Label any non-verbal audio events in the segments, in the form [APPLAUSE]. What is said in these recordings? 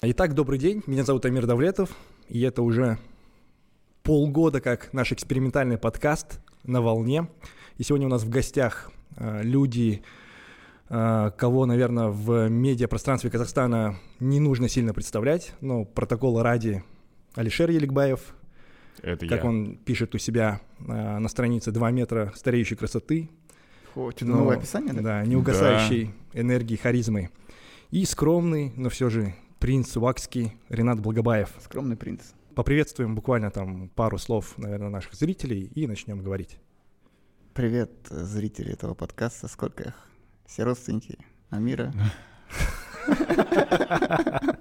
Итак, добрый день. Меня зовут Амир Давлетов, и это уже полгода как наш экспериментальный подкаст на волне. И сегодня у нас в гостях э, люди, э, кого, наверное, в медиапространстве Казахстана не нужно сильно представлять, но протокола ради Алишер Еликбаев, Это как я. он пишет у себя э, на странице «2 метра стареющей красоты», О, что-то но, новое описание, да? Да, неугасающей энергии, харизмы. И скромный, но все же принц Вакский Ренат Благобаев. Скромный принц. Поприветствуем буквально там пару слов, наверное, наших зрителей и начнем говорить. Привет, э, зрители этого подкаста. Сколько их? Все родственники Амира. [LAUGHS] [LAUGHS]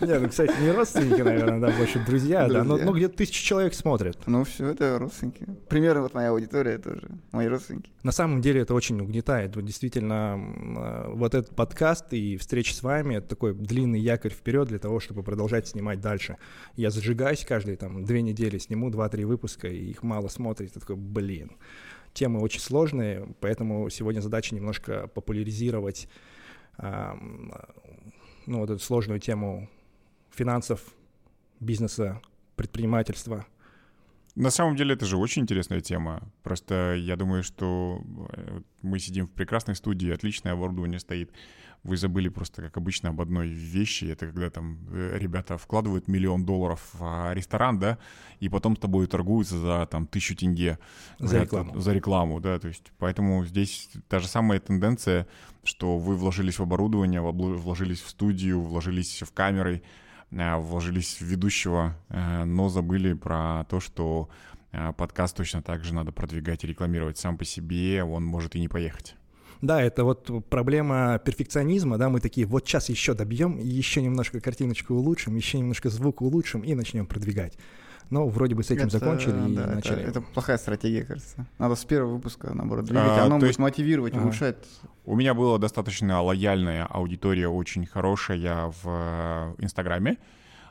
Не, ну, кстати, не родственники, наверное, да, больше друзья, да, но Друзья. ну, где-то тысячи человек смотрят. Ну все, это родственники. Примерно вот моя аудитория тоже. Мои родственники. На самом деле это очень угнетает. Вот действительно, э, вот этот подкаст и встреча с вами — это такой длинный якорь вперед для того, чтобы продолжать снимать дальше. Я зажигаюсь каждые там две недели, сниму два-три выпуска, и их мало смотрит. Я такой, блин. Темы очень сложные, поэтому сегодня задача немножко популяризировать ну, вот эту сложную тему финансов, бизнеса, предпринимательства. На самом деле это же очень интересная тема. Просто я думаю, что э, мы сидим в прекрасной студии, отличное оборудование стоит. Вы забыли просто, как обычно, об одной вещи. Это когда там э, ребята вкладывают миллион долларов в а, ресторан, да, и потом с тобой торгуются за там тысячу тенге. За рекламу. За рекламу, да. То есть поэтому здесь та же самая тенденция, что вы вложились в оборудование, вложились в студию, вложились в камеры, э, вложились в ведущего, э, но забыли про то, что э, подкаст точно так же надо продвигать и рекламировать сам по себе, он может и не поехать. Да, это вот проблема перфекционизма, да, мы такие, вот сейчас еще добьем, еще немножко картиночку улучшим, еще немножко звук улучшим и начнем продвигать. Но вроде бы с этим Это, закончили и да, это- начали. Это, плохая стратегия, кажется. Надо с первого выпуска, наоборот, двигать. А, Оно то будет есть- мотивировать, Ага. улучшать. У меня была достаточно лояльная аудитория, очень хорошая в э, Инстаграме,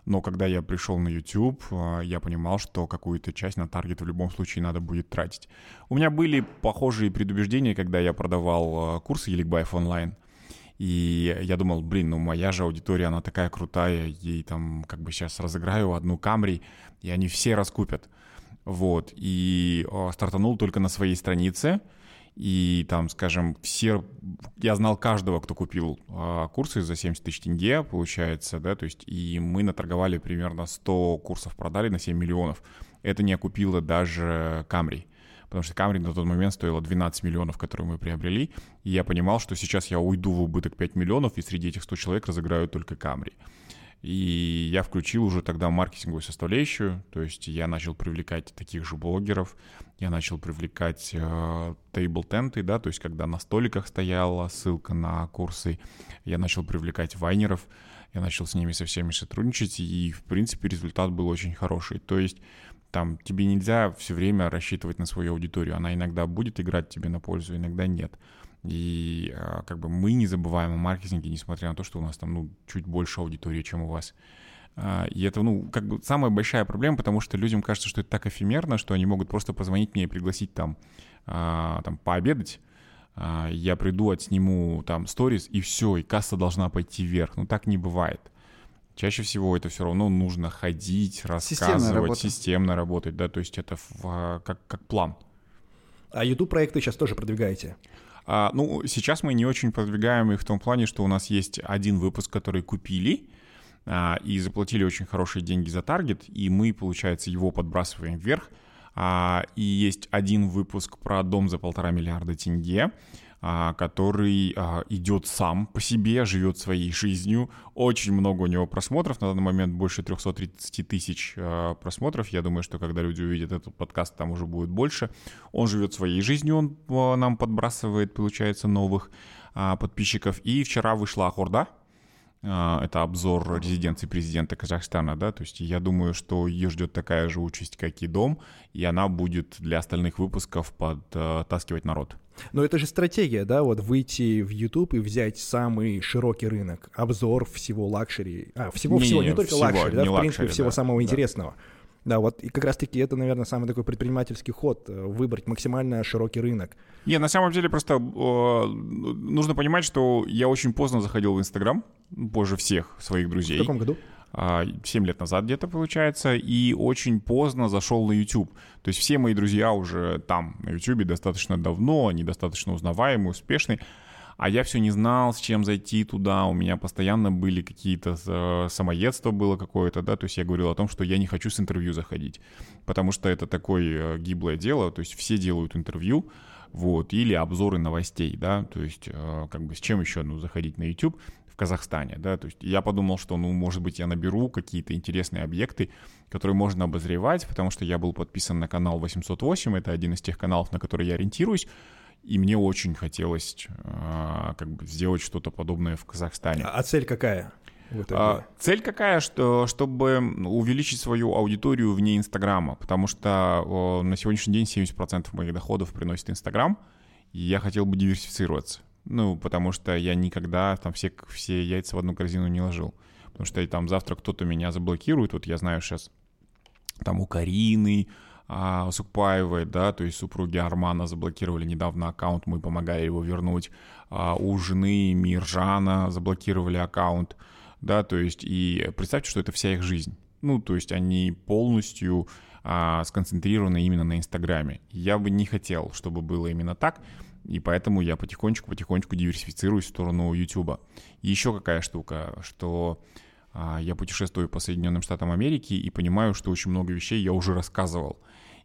но когда я пришел на YouTube, э, я понимал, что какую-то часть на таргет в любом случае надо будет тратить. У меня были похожие предубеждения, когда я продавал э, курсы Еликбаев онлайн. И я думал, блин, ну моя же аудитория, она такая крутая, ей там как бы сейчас разыграю одну Камри, и они все раскупят. Вот, и э, стартанул только на своей странице, и там, скажем, все, я знал каждого, кто купил э, курсы за 70 тысяч тенге, получается, да, то есть, и мы наторговали примерно 100 курсов, продали на 7 миллионов. Это не окупило даже Камри, потому что Камри на тот момент стоила 12 миллионов, которые мы приобрели, и я понимал, что сейчас я уйду в убыток 5 миллионов, и среди этих 100 человек разыграю только Камри. И я включил уже тогда маркетинговую составляющую, то есть я начал привлекать таких же блогеров, я начал привлекать э, тейбл-тенты, да, то есть когда на столиках стояла ссылка на курсы, я начал привлекать вайнеров, я начал с ними со всеми сотрудничать, и, в принципе, результат был очень хороший. То есть там тебе нельзя все время рассчитывать на свою аудиторию, она иногда будет играть тебе на пользу, иногда нет. И а, как бы мы не забываем о маркетинге, несмотря на то, что у нас там ну, чуть больше аудитории, чем у вас. А, И это, ну, как бы самая большая проблема, потому что людям кажется, что это так эфемерно, что они могут просто позвонить мне и пригласить там, а, там пообедать. Я приду, отсниму там сторис, и все, и касса должна пойти вверх. Но так не бывает. Чаще всего это все равно нужно ходить, рассказывать, работа. системно работать, да, то есть это в, как, как план. А YouTube-проекты сейчас тоже продвигаете? А, ну, сейчас мы не очень продвигаем их в том плане, что у нас есть один выпуск, который купили а, и заплатили очень хорошие деньги за таргет, и мы, получается, его подбрасываем вверх. А, и есть один выпуск про дом за полтора миллиарда тенге, который а, идет сам по себе, живет своей жизнью. Очень много у него просмотров. На данный момент больше 330 тысяч а, просмотров. Я думаю, что когда люди увидят этот подкаст, там уже будет больше. Он живет своей жизнью, он а, нам подбрасывает, получается, новых а, подписчиков. И вчера вышла Ахурда. А, Это обзор резиденции президента Казахстана, да, то есть я думаю, что ее ждет такая же участь, как и дом, и она будет для остальных выпусков подтаскивать народ. Но это же стратегия, да, вот выйти в YouTube и взять самый широкий рынок, обзор всего лакшери, а, всего-всего, не, Не-не, только всего, лакшери, да, не в принципе, лакшери, всего да, самого да. интересного. Да, вот и как раз-таки это, наверное, самый такой предпринимательский ход, э, выбрать максимально широкий рынок. Не, на самом деле просто э, нужно понимать, что я очень поздно заходил в Инстаграм, позже всех своих друзей. В каком году? 7 а, лет назад где-то получается, и очень поздно зашел на YouTube. То есть все мои друзья уже там, на YouTube, достаточно давно, они достаточно узнаваемые, успешные. А я все не знал, с чем зайти туда. У меня постоянно были какие-то э, самоедство было какое-то, да. То есть я говорил о том, что я не хочу с интервью заходить, потому что это такое э, гиблое дело. То есть все делают интервью, вот, или обзоры новостей, да. То есть э, как бы с чем еще, ну, заходить на YouTube в Казахстане, да. То есть я подумал, что, ну, может быть, я наберу какие-то интересные объекты, которые можно обозревать, потому что я был подписан на канал 808, это один из тех каналов, на который я ориентируюсь и мне очень хотелось э, как бы сделать что-то подобное в Казахстане. А цель какая? А, цель какая, что, чтобы увеличить свою аудиторию вне Инстаграма, потому что о, на сегодняшний день 70% моих доходов приносит Инстаграм, и я хотел бы диверсифицироваться. Ну, потому что я никогда там все, все яйца в одну корзину не ложил. Потому что там завтра кто-то меня заблокирует, вот я знаю сейчас там у Карины, а, Сукпаевой, да, то есть супруги Армана заблокировали недавно аккаунт, мы помогали его вернуть. А, у жены Миржана заблокировали аккаунт, да, то есть и представьте, что это вся их жизнь. Ну, то есть они полностью а, сконцентрированы именно на Инстаграме. Я бы не хотел, чтобы было именно так, и поэтому я потихонечку-потихонечку диверсифицируюсь в сторону Ютуба. еще какая штука, что а, я путешествую по Соединенным Штатам Америки и понимаю, что очень много вещей я уже рассказывал.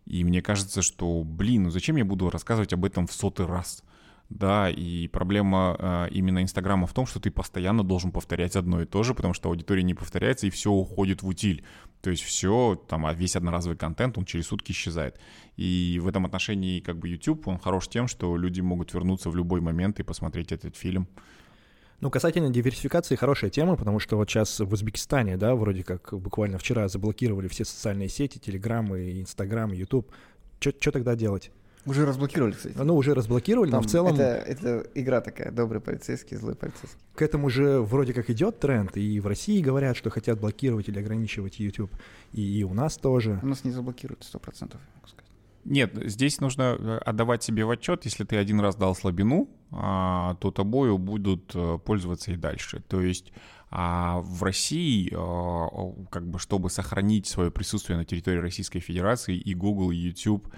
И мне кажется, что, блин, ну зачем я буду рассказывать об этом в сотый раз? Да, и проблема э, именно Инстаграма в том, что ты постоянно должен повторять одно и то же, потому что аудитория не повторяется, и все уходит в утиль. То есть все, там, а весь одноразовый контент, он через сутки исчезает. И в этом отношении, как бы, YouTube, он хорош тем, что люди могут вернуться в любой момент и посмотреть этот фильм. Ну, касательно диверсификации, хорошая тема, потому что вот сейчас в Узбекистане, да, вроде как буквально вчера заблокировали все социальные сети, Телеграмы, Инстаграм, Ютуб. Что тогда делать? Уже разблокировали, кстати. Ну, уже разблокировали, Там но в целом... Это, это игра такая, добрый полицейский, злой полицейский. К этому же вроде как идет тренд, и в России говорят, что хотят блокировать или ограничивать YouTube, и, и у нас тоже. У нас не заблокируют, сто процентов, могу сказать. Нет, здесь нужно э, отдавать себе в отчет, если ты один раз дал слабину, а, то тобою будут э, пользоваться и дальше. То есть а в России, э, как бы, чтобы сохранить свое присутствие на территории Российской Федерации, и Google, и YouTube,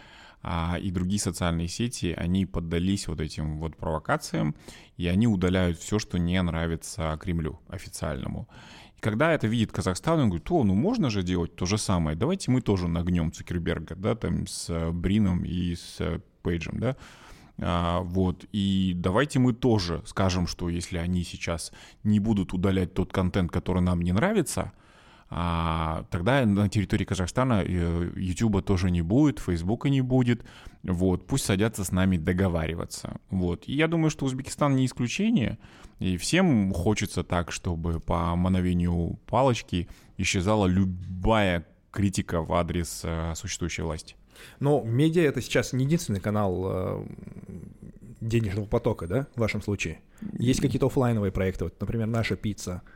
а, и другие социальные сети, они поддались вот этим вот провокациям, и они удаляют все, что не нравится Кремлю официальному. И когда это видит Казахстан, он говорит, о, ну можно же делать то же самое, давайте мы тоже нагнем Цукерберга, да, там с э, Брином и с э, Пейджем, да, а, вот, и давайте мы тоже скажем, что если они сейчас не будут удалять тот контент, который нам не нравится, а, тогда на территории Казахстана Ютуба тоже не будет, Фейсбука не будет, вот, пусть садятся с нами договариваться, вот. И я думаю, что Узбекистан не исключение, и всем хочется так, чтобы по мановению палочки исчезала любая критика в адрес э, существующей власти. Но медиа — это сейчас не единственный канал э, денежного потока, да, в вашем случае? Есть какие-то офлайновые проекты, вот, например, наша пицца —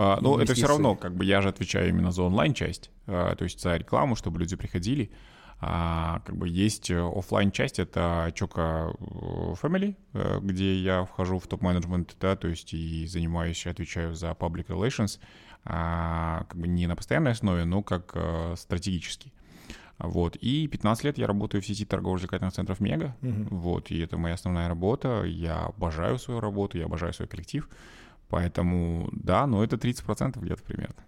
а, ну, это все равно, как бы я же отвечаю именно за онлайн-часть, а, то есть за рекламу, чтобы люди приходили. А, как бы есть э, офлайн часть это Чока э, Family, э, где я вхожу в топ-менеджмент, да, то есть и занимаюсь, отвечаю за public relations, а, как бы не на постоянной основе, но как а, стратегически. Вот. И 15 лет я работаю в сети торгово-развлекательных центров Мега. Uh-huh. Вот. И это моя основная работа. Я обожаю свою работу, я обожаю свой коллектив. Поэтому, да, но это 30% где-то примерно.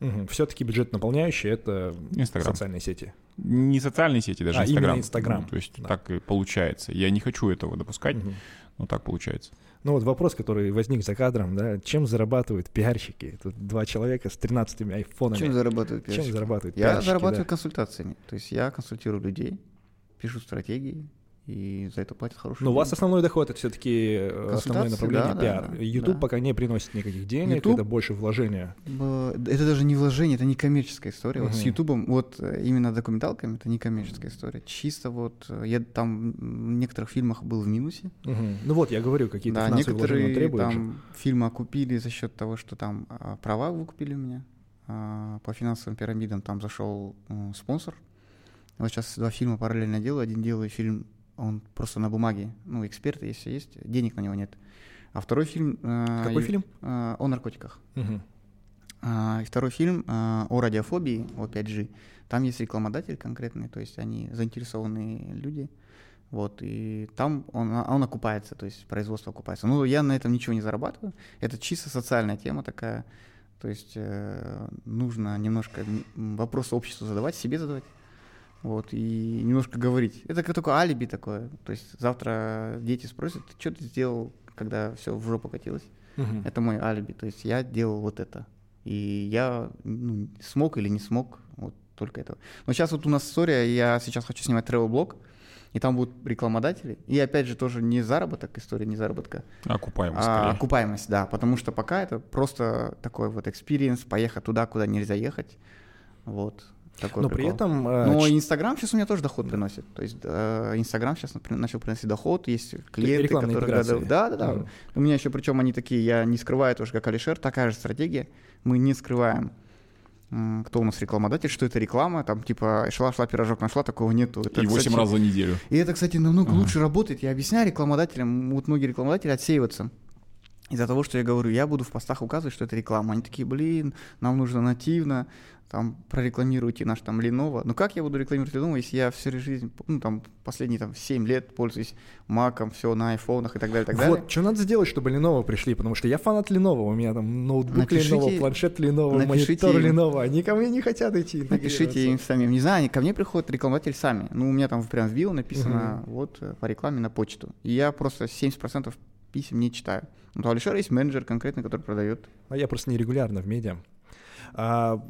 Угу. Все-таки бюджет наполняющий — это Instagram. социальные сети. Не социальные сети, даже а, Инстаграм. Инстаграм. Ну, то есть да. так и получается. Я не хочу этого допускать, угу. но так получается. Ну вот вопрос, который возник за кадром, да, чем зарабатывают пиарщики? Тут два человека с 13 айфонами. Чем зарабатывают пиарщики? Чем зарабатывают я пиарщики? Я зарабатываю да. консультациями. То есть я консультирую людей, пишу стратегии, и за это платят хорошие Но у вас основной доход это все-таки э, основное направление да, пиар. Да, YouTube да. пока не приносит никаких денег, YouTube, это больше вложения. Это даже не вложение, это не коммерческая история. Угу. Вот с YouTube, вот э, именно документалками, это не коммерческая история. Чисто вот э, я там в некоторых фильмах был в минусе. Угу. Ну вот, я говорю, какие-то да, некоторые там фильмы окупили за счет того, что там права вы купили у меня. а, по финансовым пирамидам там зашел спонсор. Вот сейчас два фильма параллельно делаю. Один делаю фильм, он просто на бумаге, ну, эксперты, если есть, денег на него нет. А второй фильм... э, Какой и- фильм? э, О наркотиках. А, и второй фильм а, о радиофобии, о 5G. Там есть рекламодатель конкретный, то есть они заинтересованные люди. Вот, и там он, а он окупается, то есть производство окупается. Ну, я на этом ничего не зарабатываю. Это чисто социальная тема такая. То есть э, нужно немножко м, вопросы обществу задавать, себе задавать. Вот, и немножко говорить. Это как только алиби такое. То есть завтра дети спросят, ты что ты сделал, когда все в жопу катилось? Мгм. Это мой алиби. То есть я делал вот это. И я ну, смог или не смог, вот только это. Но сейчас вот у нас история, я сейчас хочу снимать travel блог и там будут рекламодатели. И опять же тоже не заработок, история не заработка, Окупаемость а скорее. окупаемость, да. Потому что пока это просто такой вот experience, поехать туда, куда нельзя ехать. Вот. Такой Но при прикол. этом... э, Но Инстаграм сейчас у меня тоже доход приносит. То есть э, Инстаграм сейчас начал приносить доход, есть клиенты, рекламные которые... Да, да, да. Мгм. У меня еще, причем они такие, я не скрываю тоже, как Алишер, такая же стратегия. Мы не скрываем, кто у нас рекламодатель, что это реклама, там типа шла-шла, пирожок нашла, такого нету. Это, И 8 кстати, раз за неделю. и это, кстати, намного лучше работает. Я объясняю рекламодателям, вот многие рекламодатели отсеиваются. Из-за того, что я говорю, я буду в постах указывать, что это реклама. Они такие, блин, нам нужно нативно, там, прорекламируйте наш там Lenovo. Ну как я буду рекламировать Lenovo, если я всю жизнь, ну там, последние там 7 лет пользуюсь маком, все на айфонах и так далее, и так далее. Вот, что надо сделать, чтобы Lenovo пришли, потому что я фанат Lenovo, у меня там ноутбук Напишите- Lenovo, планшет Lenovo, монитор им. Lenovo, они ко мне не хотят идти. Напишите им самим. Не знаю, они ко мне приходят рекламодатели сами. Ну, у меня там прям в био написано вот э, по рекламе на почту. И я просто 70% писем не читаю. Ну, у Алишера есть менеджер конкретный, который продает. А я просто нерегулярно в медиа. А,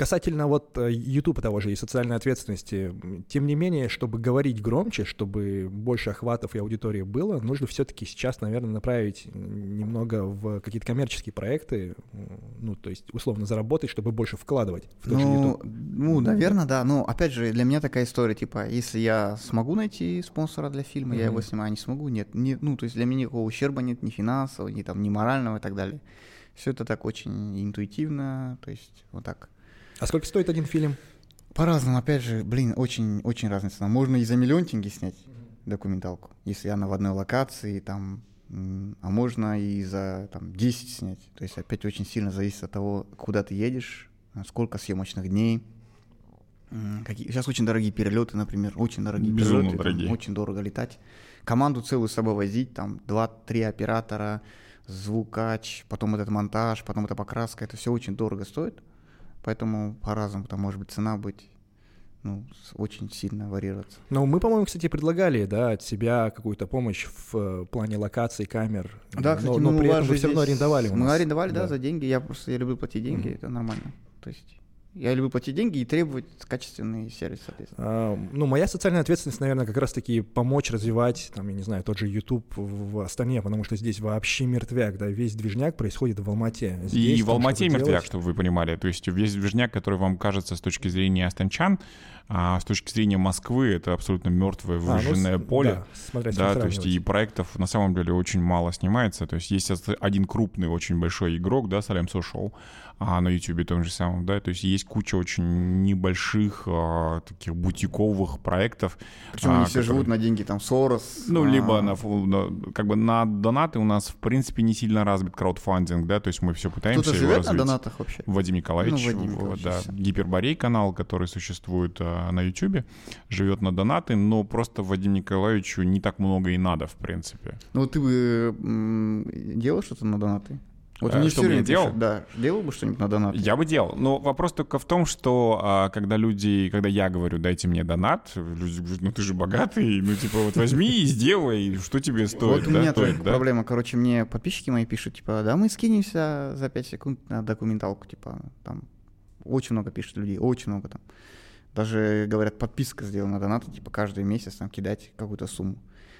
касательно вот э, YouTube того же и социальной ответственности, тем не менее, чтобы говорить громче, чтобы больше охватов и аудитории было, нужно все-таки сейчас, наверное, направить немного в какие-то коммерческие проекты, ну, то есть условно заработать, чтобы больше вкладывать в тот же Ну, YouTube. ну, наверное, да. Но опять же, для меня такая история, типа, если я смогу найти спонсора для фильма, я Мгм. его снимаю, не смогу, нет. Не, ну, то есть для меня никакого ущерба нет, ни финансового, ни там, ни морального и так далее. Все это так очень интуитивно, то есть вот так. А сколько стоит один фильм? По-разному, опять же, блин, очень, очень разная цена. Можно и за миллион тенге снять документалку, если она в одной локации, там, а можно и за там, 10 снять. То есть опять очень сильно зависит от того, куда ты едешь, а, сколько съемочных дней. Какие... Сейчас очень дорогие перелеты, например, очень дорогие Безумно перелеты, там дорогие. очень дорого летать. Команду целую с собой возить, там 2-3 оператора, звукач, потом этот монтаж, потом эта покраска, это все очень дорого стоит. Поэтому по-разному там может быть цена быть ну, очень сильно варьироваться. Ну, мы, по-моему, кстати, предлагали, да, от себя какую-то помощь в э, плане локаций, камер. Да, но, кстати, но ну, при этом вы все равно арендовали у Мы нас. арендовали, да, за деньги. Я просто я люблю платить деньги, Мгм. это нормально. То есть я люблю платить деньги и требовать качественный сервис, соответственно. А, Ну, моя социальная ответственность, наверное, как раз-таки помочь развивать, там, я не знаю, тот же YouTube в Астане, потому что здесь вообще мертвяк, да, весь движняк происходит в Алмате. Здесь И в Алмате мертвяк, делать. чтобы вы понимали. То есть весь движняк, который вам кажется с точки зрения астанчан, а с точки зрения Москвы, это абсолютно мертвое А, ну, выжженное поле. Да, смотря Да, то есть и проектов на самом деле очень мало снимается. То есть есть один крупный, очень большой игрок, да, Салем Social, а на YouTube том же самом, да, то есть есть куча очень небольших а, таких бутиковых проектов. Причем а, они все которые- живут на деньги там Сорос. Ну, а, либо на, на- как бы на донаты у нас, в принципе, не сильно развит краудфандинг, да, то есть мы все пытаемся Кто-то его живет на развить. донатах вообще? Вадим Николаевич, Ну, Вадим Николаевич, да, всё. Гиперборей канал, который существует а, на Ютубе, живет на донаты, но просто Вадиму Николаевичу не так много и надо, в принципе. Ну, вот ты бы делал что-то на донаты? Вот Э, что бы я делал? Да, делал бы что-нибудь на донаты? Я бы делал. Но вопрос только в том, что а, когда люди, когда я говорю, дайте мне донат, люди говорят, ну ты же богатый, ну типа вот возьми и сделай, что тебе стоит, вот у меня тоже проблема. Короче, мне подписчики мои пишут, типа, да мы скинемся за 5 секунд на документалку, типа, там очень много пишут людей, очень много там. Даже, говорят, подписка сделана на донаты, типа, каждый месяц там кидать какую-то сумму.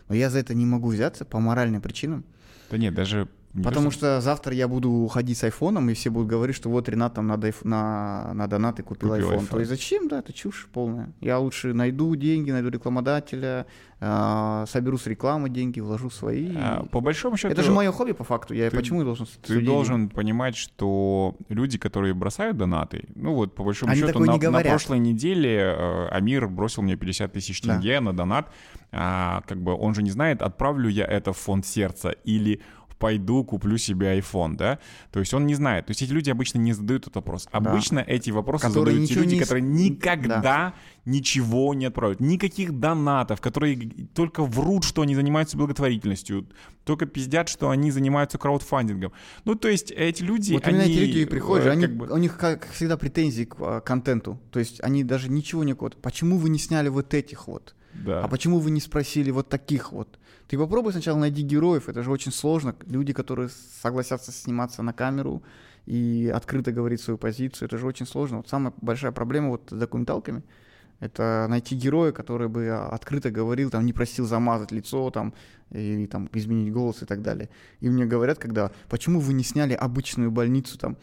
Но я за это не могу взяться по моральным причинам. Да нет, даже Потому что завтра я буду ходить с айфоном, и все будут говорить, что вот Ренат там на, дайф... на... на донаты купил, Купил айфон. iPhone. То есть зачем, да, это чушь полная. Я лучше найду деньги, найду рекламодателя, а, соберу с рекламы деньги, вложу свои. А, По большому счету... Это же мое хобби по факту. Я ты- почему должен... Ты деньги? должен понимать, что люди, которые бросают донаты, ну вот по большому Они счету на, на прошлой неделе э, Амир бросил мне 50 тысяч Да. тенге на донат, А, как бы он же не знает, отправлю я это в фонд сердца или пойду куплю себе iPhone, да? То есть он не знает. То есть эти люди обычно не задают этот вопрос. Обычно эти вопросы Которые задают те люди, не которые никогда Да. ничего не отправляют. Никаких донатов, которые только врут, что они занимаются благотворительностью, только пиздят, что они занимаются краудфандингом. Ну, то есть эти люди, Вот именно они... эти люди и приходят, э, они, как бы- у них, как всегда, претензии к а, контенту. То есть они даже ничего не. Почему вы не сняли вот этих вот? Да. А почему вы не спросили вот таких вот? Ты попробуй сначала найди героев, это же очень сложно. Люди, которые согласятся сниматься на камеру и открыто говорить свою позицию, это же очень сложно. Вот самая большая проблема вот с документалками — это найти героя, который бы а, открыто говорил, там, не просил замазать лицо, там, или там изменить голос и так далее. И мне говорят, когда, почему вы не сняли обычную больницу, там,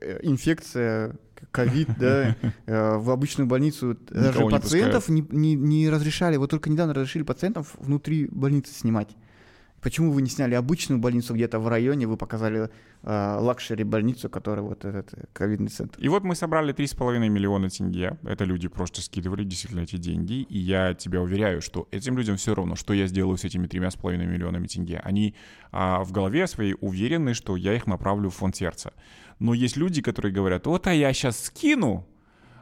э, инфекция, ковид, да, э, в обычную больницу даже пациентов не, не, не разрешали, вот только недавно разрешили пациентов внутри больницы снимать. Почему вы не сняли обычную больницу где-то в районе, вы показали э, лакшери больницу, которая вот этот э, ковидный центр? И вот мы собрали 3,5 миллиона тенге. Это люди просто скидывали действительно эти деньги. И я тебя уверяю, что этим людям все равно, что я сделаю с этими 3,5 миллионами тенге. Они а, в голове своей уверены, что я их направлю в фонд сердца. Но есть люди, которые говорят, вот, а я сейчас скину,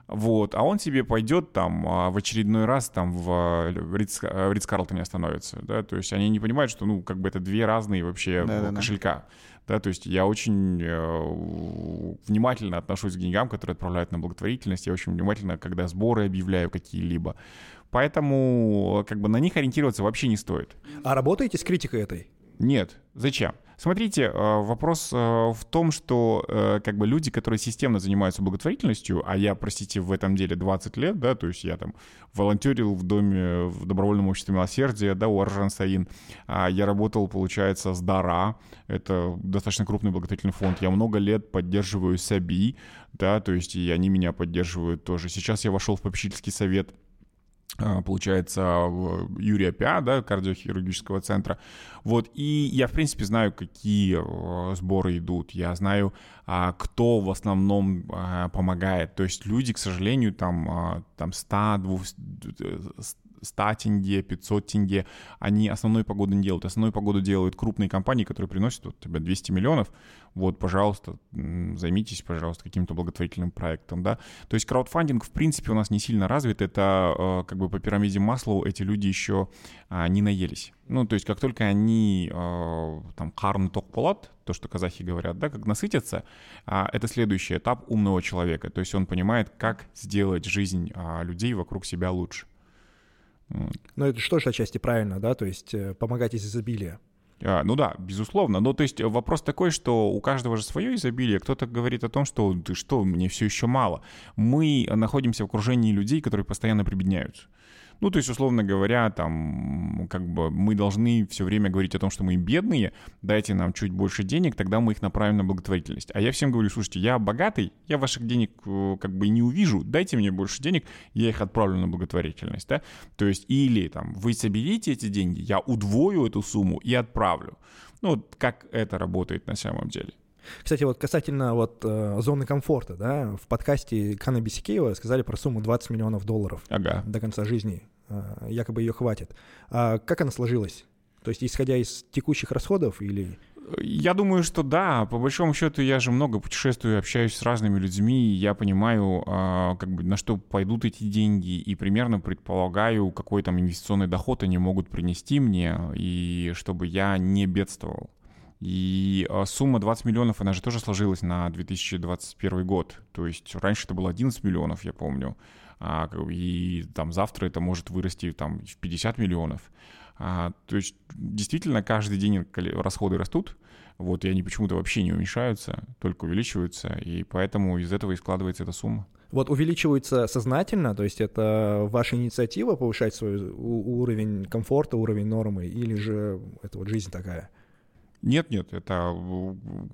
вот, а он себе пойдет там а, в очередной раз там в а, Ридс, а, в Ридс-Карлтоне остановится, да, то есть они не понимают, что, ну, как бы это две разные вообще Да-да-да. кошелька, да, то есть я очень э, внимательно отношусь к деньгам, которые отправляют на благотворительность, я очень внимательно, когда сборы объявляю какие-либо, поэтому как бы на них ориентироваться вообще не стоит. А работаете с критикой этой? Нет. Зачем? Смотрите, э, вопрос э, в том, что э, как бы люди, которые системно занимаются благотворительностью, а я, простите, в этом деле 20 лет, да, то есть я там волонтерил в доме, в добровольном обществе милосердия, да, у Аржан Саин, А я работал, получается, с Дара, это достаточно крупный благотворительный фонд, я много лет поддерживаю САБИ, да, то есть и они меня поддерживают тоже. Сейчас я вошел в попечительский совет получается, в Юрия Пя, да, кардиохирургического центра. Вот, и я, в принципе, знаю, какие э, сборы идут, я знаю, а, кто в основном а, помогает. То есть люди, к сожалению, там, а, там 100, 200, 100 тенге, 500 тенге, они основной погоду не делают. Основную погоду делают крупные компании, которые приносят вот, тебе 200 миллионов. Вот, пожалуйста, займитесь, пожалуйста, каким-то благотворительным проектом, да. То есть краудфандинг, в принципе, у нас не сильно развит. Это э, как бы по пирамиде Маслоу эти люди еще а, не наелись. Ну, то есть как только они э, там карн ток то, что казахи говорят, да, как насытятся, а, это следующий этап умного человека. То есть он понимает, как сделать жизнь а, людей вокруг себя лучше. Вот. Ну, это что же отчасти правильно, да, то есть э, помогать из изобилия. А, ну да, безусловно. Но то есть вопрос такой, что у каждого же свое изобилие. Кто-то говорит о том, что ты что, мне все еще мало. Мы находимся в окружении людей, которые постоянно прибедняются. Ну, то есть, условно говоря, там, как бы мы должны все время говорить о том, что мы бедные, дайте нам чуть больше денег, тогда мы их направим на благотворительность. А я всем говорю, слушайте, я богатый, я ваших денег э, как бы не увижу, дайте мне больше денег, я их отправлю на благотворительность, да. То есть, или там, вы соберите эти деньги, я удвою эту сумму и отправлю. Ну, вот как это работает на самом деле. Кстати, вот касательно вот э, зоны комфорта, да, в подкасте Кана Бисикеева сказали про сумму 20 миллионов долларов Ага. до конца жизни. Э, якобы ее хватит. А как она сложилась? То есть, исходя из текущих расходов или... Я думаю, что да. По большому счету, я же много путешествую, общаюсь с разными людьми, и я понимаю, а, как бы на что пойдут эти деньги, и примерно предполагаю, какой там инвестиционный доход они могут принести мне, и чтобы я не бедствовал. И а, сумма 20 миллионов, она же тоже сложилась на 2021 год. То есть раньше это было 11 миллионов, я помню. А, и там завтра это может вырасти там в 50 миллионов. А, то есть действительно каждый день расходы растут, вот, и они почему-то вообще не уменьшаются, только увеличиваются, и поэтому из этого и складывается эта сумма. Вот увеличивается сознательно, то есть это ваша инициатива повышать свой уровень комфорта, уровень нормы, или же это вот жизнь такая? Нет, нет, это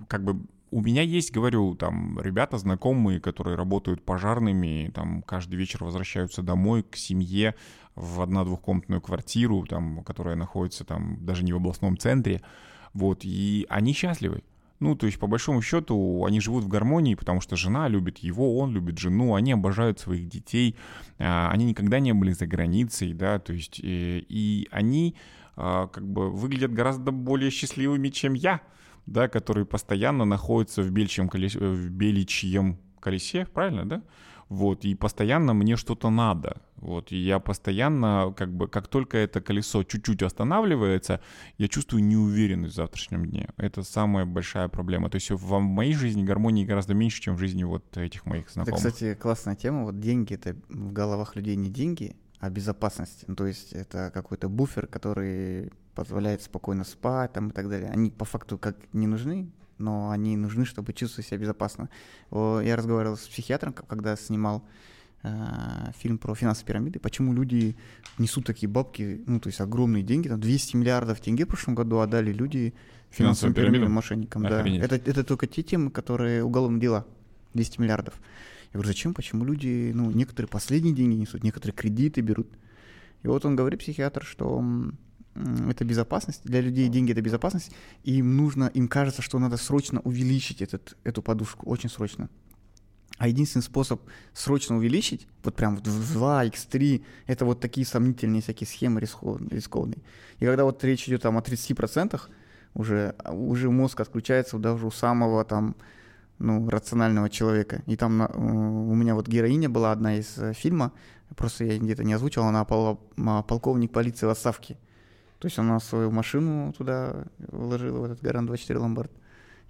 как бы у меня есть, говорю, там ребята знакомые, которые работают пожарными, там каждый вечер возвращаются домой к семье в одна-двухкомнатную квартиру, там, которая находится там даже не в областном центре, вот, и они счастливы. Ну, то есть, по большому счету, они живут в гармонии, потому что жена любит его, он любит жену, они обожают своих детей, а, они никогда не были за границей, да, то есть, и, э, и они как бы выглядят гораздо более счастливыми, чем я, да, который постоянно находится в бельчьем колесе, в беличьем колесе, правильно, да? Вот, и постоянно мне что-то надо. Вот, и я постоянно, как бы, как только это колесо чуть-чуть останавливается, я чувствую неуверенность в завтрашнем дне. Это самая большая проблема. То есть в моей жизни гармонии гораздо меньше, чем в жизни вот этих моих знакомых. Это, кстати, классная тема. Вот деньги — это в головах людей не деньги, безопасность. Ну, то есть это какой-то буфер, который позволяет спокойно спать там, и так далее. Они по факту как не нужны, но они нужны, чтобы чувствовать себя безопасно. Я разговаривал с психиатром, когда снимал э, фильм про финансовые пирамиды, почему люди несут такие бабки, ну, то есть огромные деньги, там 200 миллиардов тенге в прошлом году отдали люди финансовым пирамидам, мошенникам. Да. Это, это только те темы, которые уголовные дела, 200 миллиардов. Я говорю, зачем, почему люди, ну, некоторые последние деньги несут, некоторые кредиты берут. И вот он говорит, психиатр, что это безопасность, для людей деньги это безопасность, и им нужно, им кажется, что надо срочно увеличить этот, эту подушку, очень срочно. А единственный способ срочно увеличить, вот прям в 2, x3, это вот такие сомнительные всякие схемы рискованные. И когда вот речь идет там о 30%, уже, уже мозг отключается даже у самого там, ну, рационального человека. И там э, у меня вот героиня была одна из э, фильма, просто я где-то не озвучил, она пол, полковник полиции в отставке. То есть она свою машину туда вложила, в этот Гарант 24 Ломбард.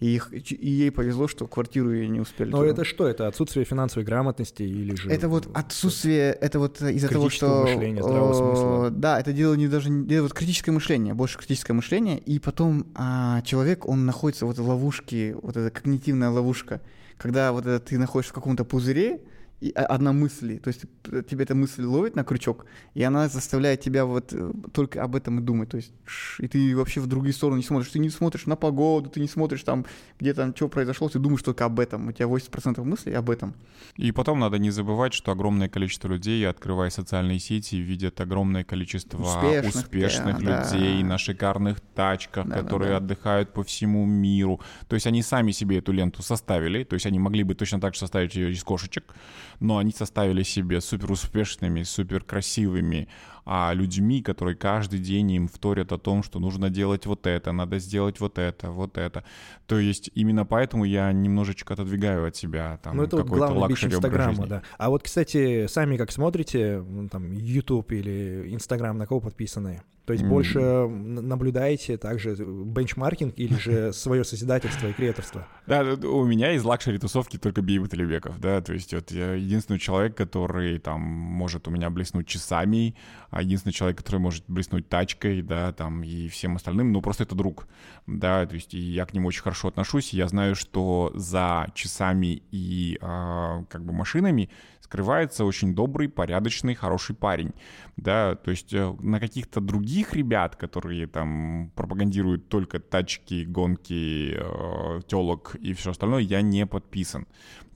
И, их, и ей повезло, что квартиру ей не успели. Но туда. это что? Это отсутствие финансовой грамотности или же... Это вот отсутствие, это вот из-за того, что... мышления, здравого смысла. Да, это дело не даже... Это вот критическое мышление, больше критическое мышление, и потом а, человек, он находится в этой ловушке, вот эта когнитивная ловушка, когда вот это ты находишься в каком-то пузыре, и одна мысль, то есть тебе эта мысль ловит на крючок, и она заставляет тебя вот э, только об этом и думать, то есть и ты вообще в другие стороны не смотришь, ты не смотришь на погоду, ты не смотришь там, где там, что произошло, ты думаешь только об этом, у тебя 80% мыслей об этом. И потом надо не забывать, что огромное количество людей, открывая социальные сети, видят огромное количество успешных, успешных да, людей да. на шикарных тачках, да, которые да, да. отдыхают по всему миру, то есть они сами себе эту ленту составили, то есть они могли бы точно так же составить ее из кошечек, но они составили себе супер успешными, супер красивыми а, людьми, которые каждый день им вторят о том, что нужно делать вот это, надо сделать вот это, вот это. То есть именно поэтому я немножечко отодвигаю от себя там ну, это вот главный бич Инстаграма, да. А вот, кстати, сами как смотрите, там, YouTube или Инстаграм, на кого подписаны? То есть mm. больше наблюдаете также бенчмаркинг или же [LAUGHS] свое созидательство и креаторство? Да, у меня из лакшери тусовки только Бейбут Алибеков, да, то есть вот я единственный человек, который там может у меня блеснуть часами, единственный человек, который может блеснуть тачкой, да, там и всем остальным, ну просто это друг, да, то есть и я к нему очень хорошо отношусь, я знаю, что за часами и э, как бы машинами скрывается очень добрый, порядочный, хороший парень, да, то есть э, на каких-то других ребят, которые там пропагандируют только тачки, гонки, э, телок и все остальное, я не подписан.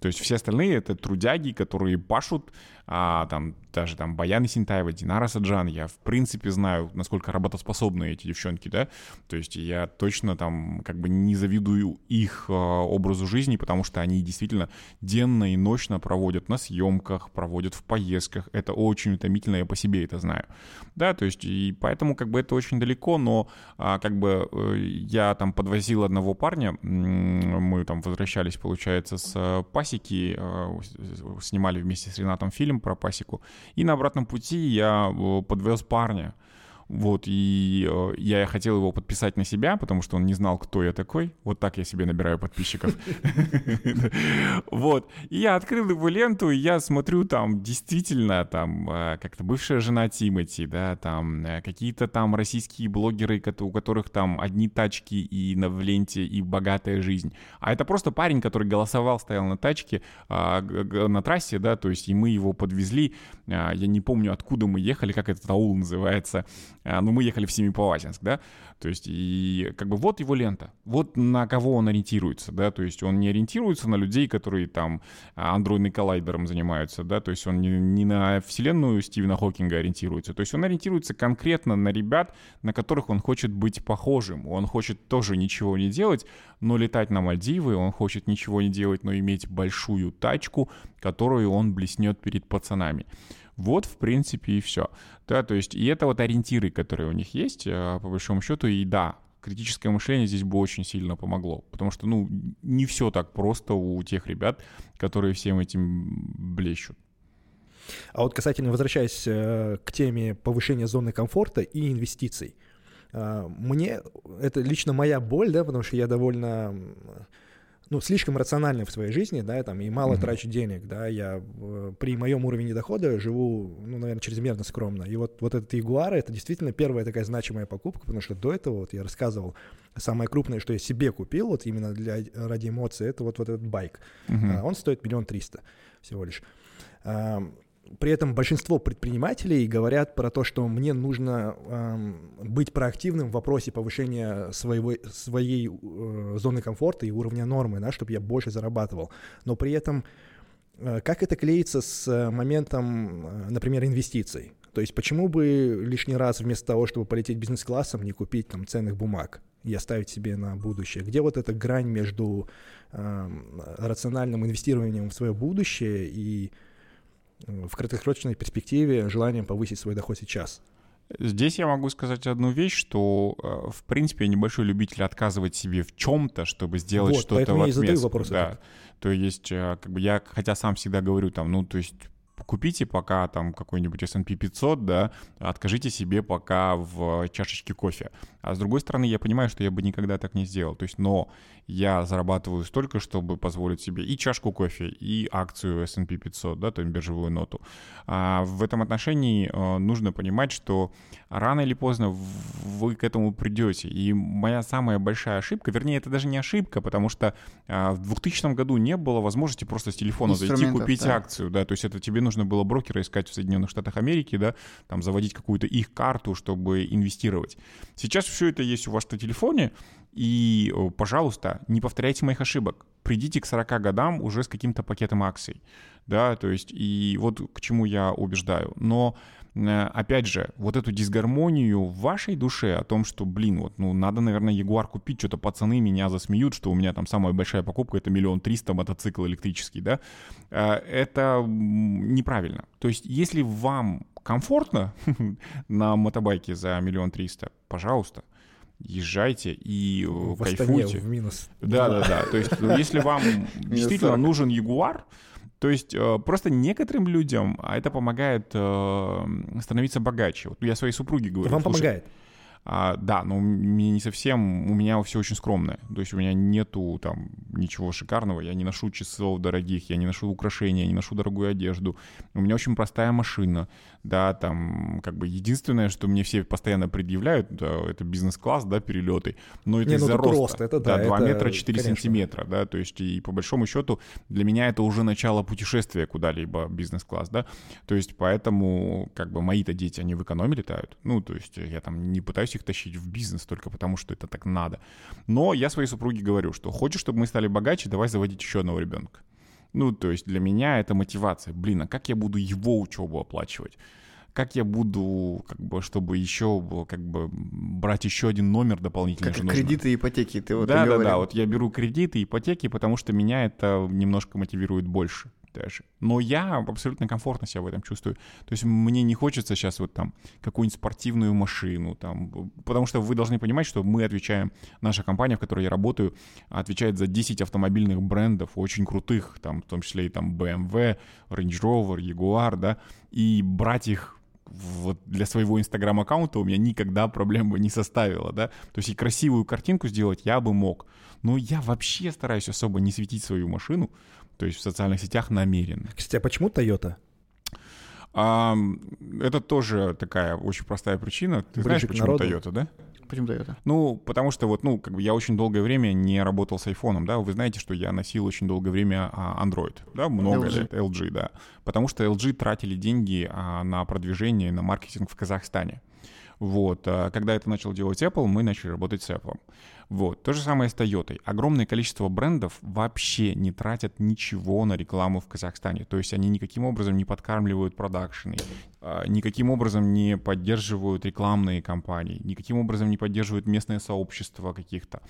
То есть все остальные это трудяги, которые пашут, а, там даже там Баян Синтаева, Динара Саджан, я в принципе знаю, насколько работоспособны эти девчонки, да, то есть я точно там как бы не завидую их э, образу жизни, потому что они действительно денно и ночно проводят на съемках, проводят в поездках, это очень утомительно, я по себе это знаю, да, то есть и поэтому как бы это очень далеко, но а, как бы э, я там подвозил одного парня, мы там возвращались, получается, с э, пасеки, э, снимали вместе с Ренатом фильм про пасеку, и на обратном пути я э, подвез парня, вот, и э, я хотел его подписать на себя, потому что он не знал, кто я такой. Вот так я себе набираю подписчиков. [LAUGHS] Вот. И я открыл его ленту, и я смотрю там действительно там э, как-то бывшая жена Тимати, да, там э, какие-то там российские блогеры, у которых там одни тачки и в ленте, и богатая жизнь. А это просто парень, который голосовал, стоял на тачке а, на трассе, да, то есть и мы его подвезли. А, я не помню, откуда мы ехали, как этот аул называется. А, ну, мы ехали в Семипалатинск, да, то есть, и как бы вот его лента, вот на кого он ориентируется, да, то есть он не ориентируется на людей, которые там андроидным коллайдером занимаются, да, то есть он не, не на вселенную Стивена Хокинга ориентируется, то есть он ориентируется конкретно на ребят, на которых он хочет быть похожим, он хочет тоже ничего не делать, но летать на Мальдивы, он хочет ничего не делать, но иметь большую тачку, которую он блеснет перед пацанами. Вот, в принципе, и все. Да, то есть, и это вот ориентиры, которые у них есть, э, по большому счету, и да, критическое мышление здесь бы очень сильно помогло. Потому что, ну, не все так просто у тех ребят, которые всем этим блещут. А вот касательно, возвращаясь э, к теме повышения зоны комфорта и инвестиций, э, мне, это лично моя боль, да, потому что я довольно ну, слишком рациональный в своей жизни, да, там, и мало mm-hmm. трачу денег, да, я э, при моем уровне дохода живу, ну, наверное, чрезмерно скромно. И вот, вот этот Ягуар, это действительно первая такая значимая покупка, потому что до этого, вот я рассказывал, самое крупное, что я себе купил, вот именно для, ради эмоций, это вот, вот этот байк. Mm-hmm. Он стоит миллион триста всего лишь. При этом большинство предпринимателей говорят про то, что мне нужно э, быть проактивным в вопросе повышения своего, своей э, зоны комфорта и уровня нормы, да, чтобы я больше зарабатывал. Но при этом э, как это клеится с моментом, э, например, инвестиций? То есть почему бы лишний раз вместо того, чтобы полететь бизнес-классом, не купить там ценных бумаг и оставить себе на будущее? Где вот эта грань между э, рациональным инвестированием в свое будущее и в краткосрочной перспективе желанием повысить свой доход сейчас? Здесь я могу сказать одну вещь, что, э, в принципе, я небольшой любитель отказывать себе в чем-то, чтобы сделать вот, что-то в отместку. Я и задаю вопрос. Да. Этот. То есть, э, как бы я, хотя сам всегда говорю, там, ну, то есть купите пока там какой-нибудь S&P 500, да, откажите себе пока в чашечке кофе. А с другой стороны, я понимаю, что я бы никогда так не сделал. То есть, но я зарабатываю столько, чтобы позволить себе и чашку кофе, и акцию S&P 500, да, то есть биржевую ноту. А в этом отношении э, нужно понимать, что рано или поздно вы к этому придете. И моя самая большая ошибка, вернее, это даже не ошибка, потому что э, в 2000 году не было возможности просто с телефона зайти купить да. акцию, да, то есть это тебе нужно было брокера искать в Соединенных Штатах Америки, да, там заводить какую-то их карту, чтобы инвестировать. Сейчас все это есть у вас на телефоне, и, пожалуйста, не повторяйте моих ошибок. Придите к 40 годам уже с каким-то пакетом акций. Да, то есть, и вот к чему я убеждаю. Но э, опять же, вот эту дисгармонию в вашей душе о том, что, блин, вот, ну, надо, наверное, Ягуар купить, что-то пацаны меня засмеют, что у меня там самая большая покупка — это миллион триста мотоцикл электрический, да, э, это неправильно. То есть, если вам комфортно [LAUGHS] на мотобайке за миллион триста, пожалуйста, езжайте и э, в кайфуйте. В минус. Да, да, да. То есть, ну, если вам [LAUGHS] действительно нужен Ягуар, то есть э, просто некоторым людям а это помогает э, становиться богаче. Вот я своей супруге говорю. Вам помогает? А, да, но мне не совсем, у меня все очень скромное. То есть у меня нету там ничего шикарного, я не ношу часов дорогих, я не ношу украшения, я не ношу дорогую одежду. У меня очень простая машина, да, там как бы единственное, что мне все постоянно предъявляют, да, это бизнес-класс, да, перелеты, но это из-за ну, роста. Рост, это, да, да 2 это, метра 4 конечно. сантиметра, да, то есть и по большому счету для меня это уже начало путешествия куда-либо бизнес-класс, да, то есть поэтому как бы мои-то дети, они в экономе летают, ну, то есть я там не пытаюсь их тащить в бизнес только потому, что это так надо. Но я своей супруге говорю, что хочешь, чтобы мы стали богаче, давай заводить еще одного ребенка. Ну, то есть для меня это мотивация. Блин, а как я буду его учебу оплачивать? Как я буду, как бы, чтобы еще, как бы, брать еще один номер дополнительный? Как кредиты и ипотеки, ты вот Да, да, да, вот я беру кредиты и ипотеки, потому что меня это немножко мотивирует больше даже. Но я абсолютно комфортно себя в этом чувствую. То есть мне не хочется сейчас вот там какую-нибудь спортивную машину, там, потому что вы должны понимать, что мы отвечаем, наша компания, в которой я работаю, отвечает за 10 автомобильных брендов, очень крутых, там, в том числе и там BMW, Range Rover, Jaguar, да, и брать их вот для своего инстаграм-аккаунта у меня никогда проблем бы не составило, да, то есть и красивую картинку сделать я бы мог, но я вообще стараюсь особо не светить свою машину, то есть в социальных сетях намеренно. Кстати, а почему Toyota? А, это тоже такая очень простая причина. Ты Ближе знаешь, почему народу? Toyota, да? Почему Toyota? Ну, потому что вот, ну, как бы я очень долгое время не работал с айфоном, да, вы знаете, что я носил очень долгое время а, Android, да, много LG. лет, LG, да, потому что LG тратили деньги а, на продвижение, на маркетинг в Казахстане. Вот. А когда это начал делать Apple, мы начали работать с Apple. Вот. То же самое с Toyota. Огромное количество брендов вообще не тратят ничего на рекламу в Казахстане. То есть они никаким образом не подкармливают продакшены, а, никаким образом не поддерживают рекламные кампании, никаким образом не поддерживают местное сообщество каких-то.